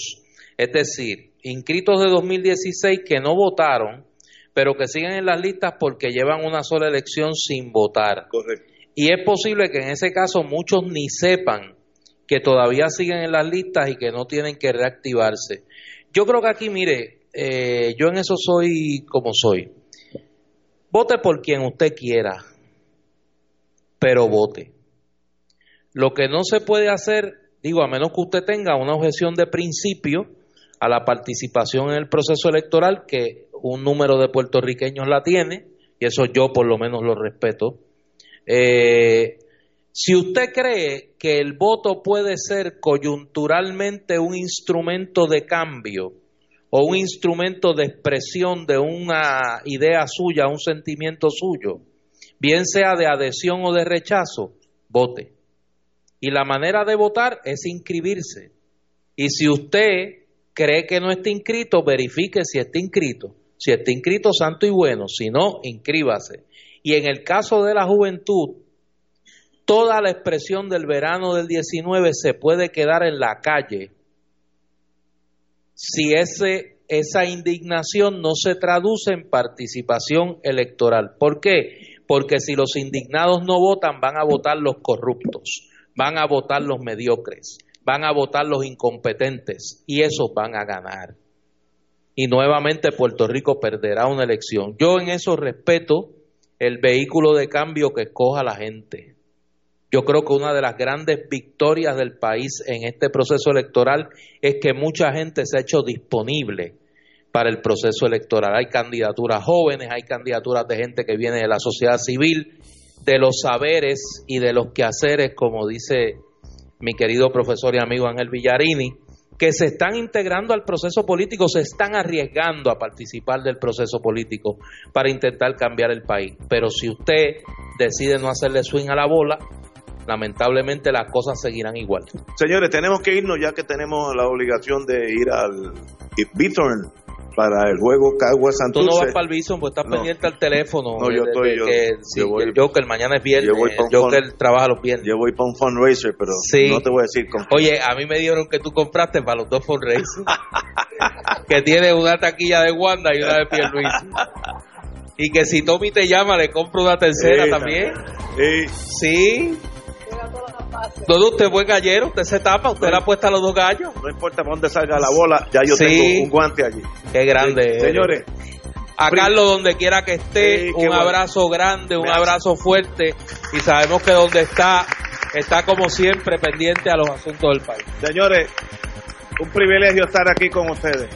es decir, inscritos de 2016 que no votaron, pero que siguen en las listas porque llevan una sola elección sin votar. Correcto. Y es posible que en ese caso muchos ni sepan que todavía siguen en las listas y que no tienen que reactivarse. Yo creo que aquí, mire, eh, yo en eso soy como soy. Vote por quien usted quiera, pero vote. Lo que no se puede hacer, digo, a menos que usted tenga una objeción de principio a la participación en el proceso electoral, que un número de puertorriqueños la tiene, y eso yo por lo menos lo respeto. Eh, si usted cree que el voto puede ser coyunturalmente un instrumento de cambio o un instrumento de expresión de una idea suya, un sentimiento suyo, bien sea de adhesión o de rechazo, vote. Y la manera de votar es inscribirse. Y si usted cree que no está inscrito, verifique si está inscrito. Si está inscrito, santo y bueno. Si no, inscríbase. Y en el caso de la juventud, toda la expresión del verano del 19 se puede quedar en la calle si esa indignación no se traduce en participación electoral. ¿Por qué? Porque si los indignados no votan, van a votar los corruptos van a votar los mediocres, van a votar los incompetentes y esos van a ganar. Y nuevamente Puerto Rico perderá una elección. Yo en eso respeto el vehículo de cambio que escoja la gente. Yo creo que una de las grandes victorias del país en este proceso electoral es que mucha gente se ha hecho disponible para el proceso electoral. Hay candidaturas jóvenes, hay candidaturas de gente que viene de la sociedad civil de los saberes y de los quehaceres, como dice mi querido profesor y amigo Ángel Villarini, que se están integrando al proceso político, se están arriesgando a participar del proceso político para intentar cambiar el país. Pero si usted decide no hacerle swing a la bola, lamentablemente las cosas seguirán igual. Señores, tenemos que irnos ya que tenemos la obligación de ir al Bithorn para el juego Cagua Tú Santurce. no vas para el Bison, pues estás No. pendiente al teléfono. No, yo de- estoy- de yo- que, sí, yo voy- el Joker mañana es viernes. yo voy el Joker trabaja los viernes. Yo voy para un fundraiser, pero Sí. no te voy a decir con Oye, a mí me dieron que tú compraste para los dos fundraisers. que tiene una taquilla de Wanda y una de Pierluisi. Y que si Tommy te llama, le compro una tercera Sí, también. Sí. Sí. Todo usted es buen gallero, usted se tapa, usted le apuesta a los dos gallos. No importa por dónde salga la bola, ya yo Sí. tengo un guante allí. Qué grande. Sí. Señores, A Carlos, donde quiera que esté, Sí, un bueno. abrazo grande, un abrazo fuerte. Y sabemos que donde está, está como siempre pendiente a los asuntos del país. señores, un privilegio estar aquí con ustedes.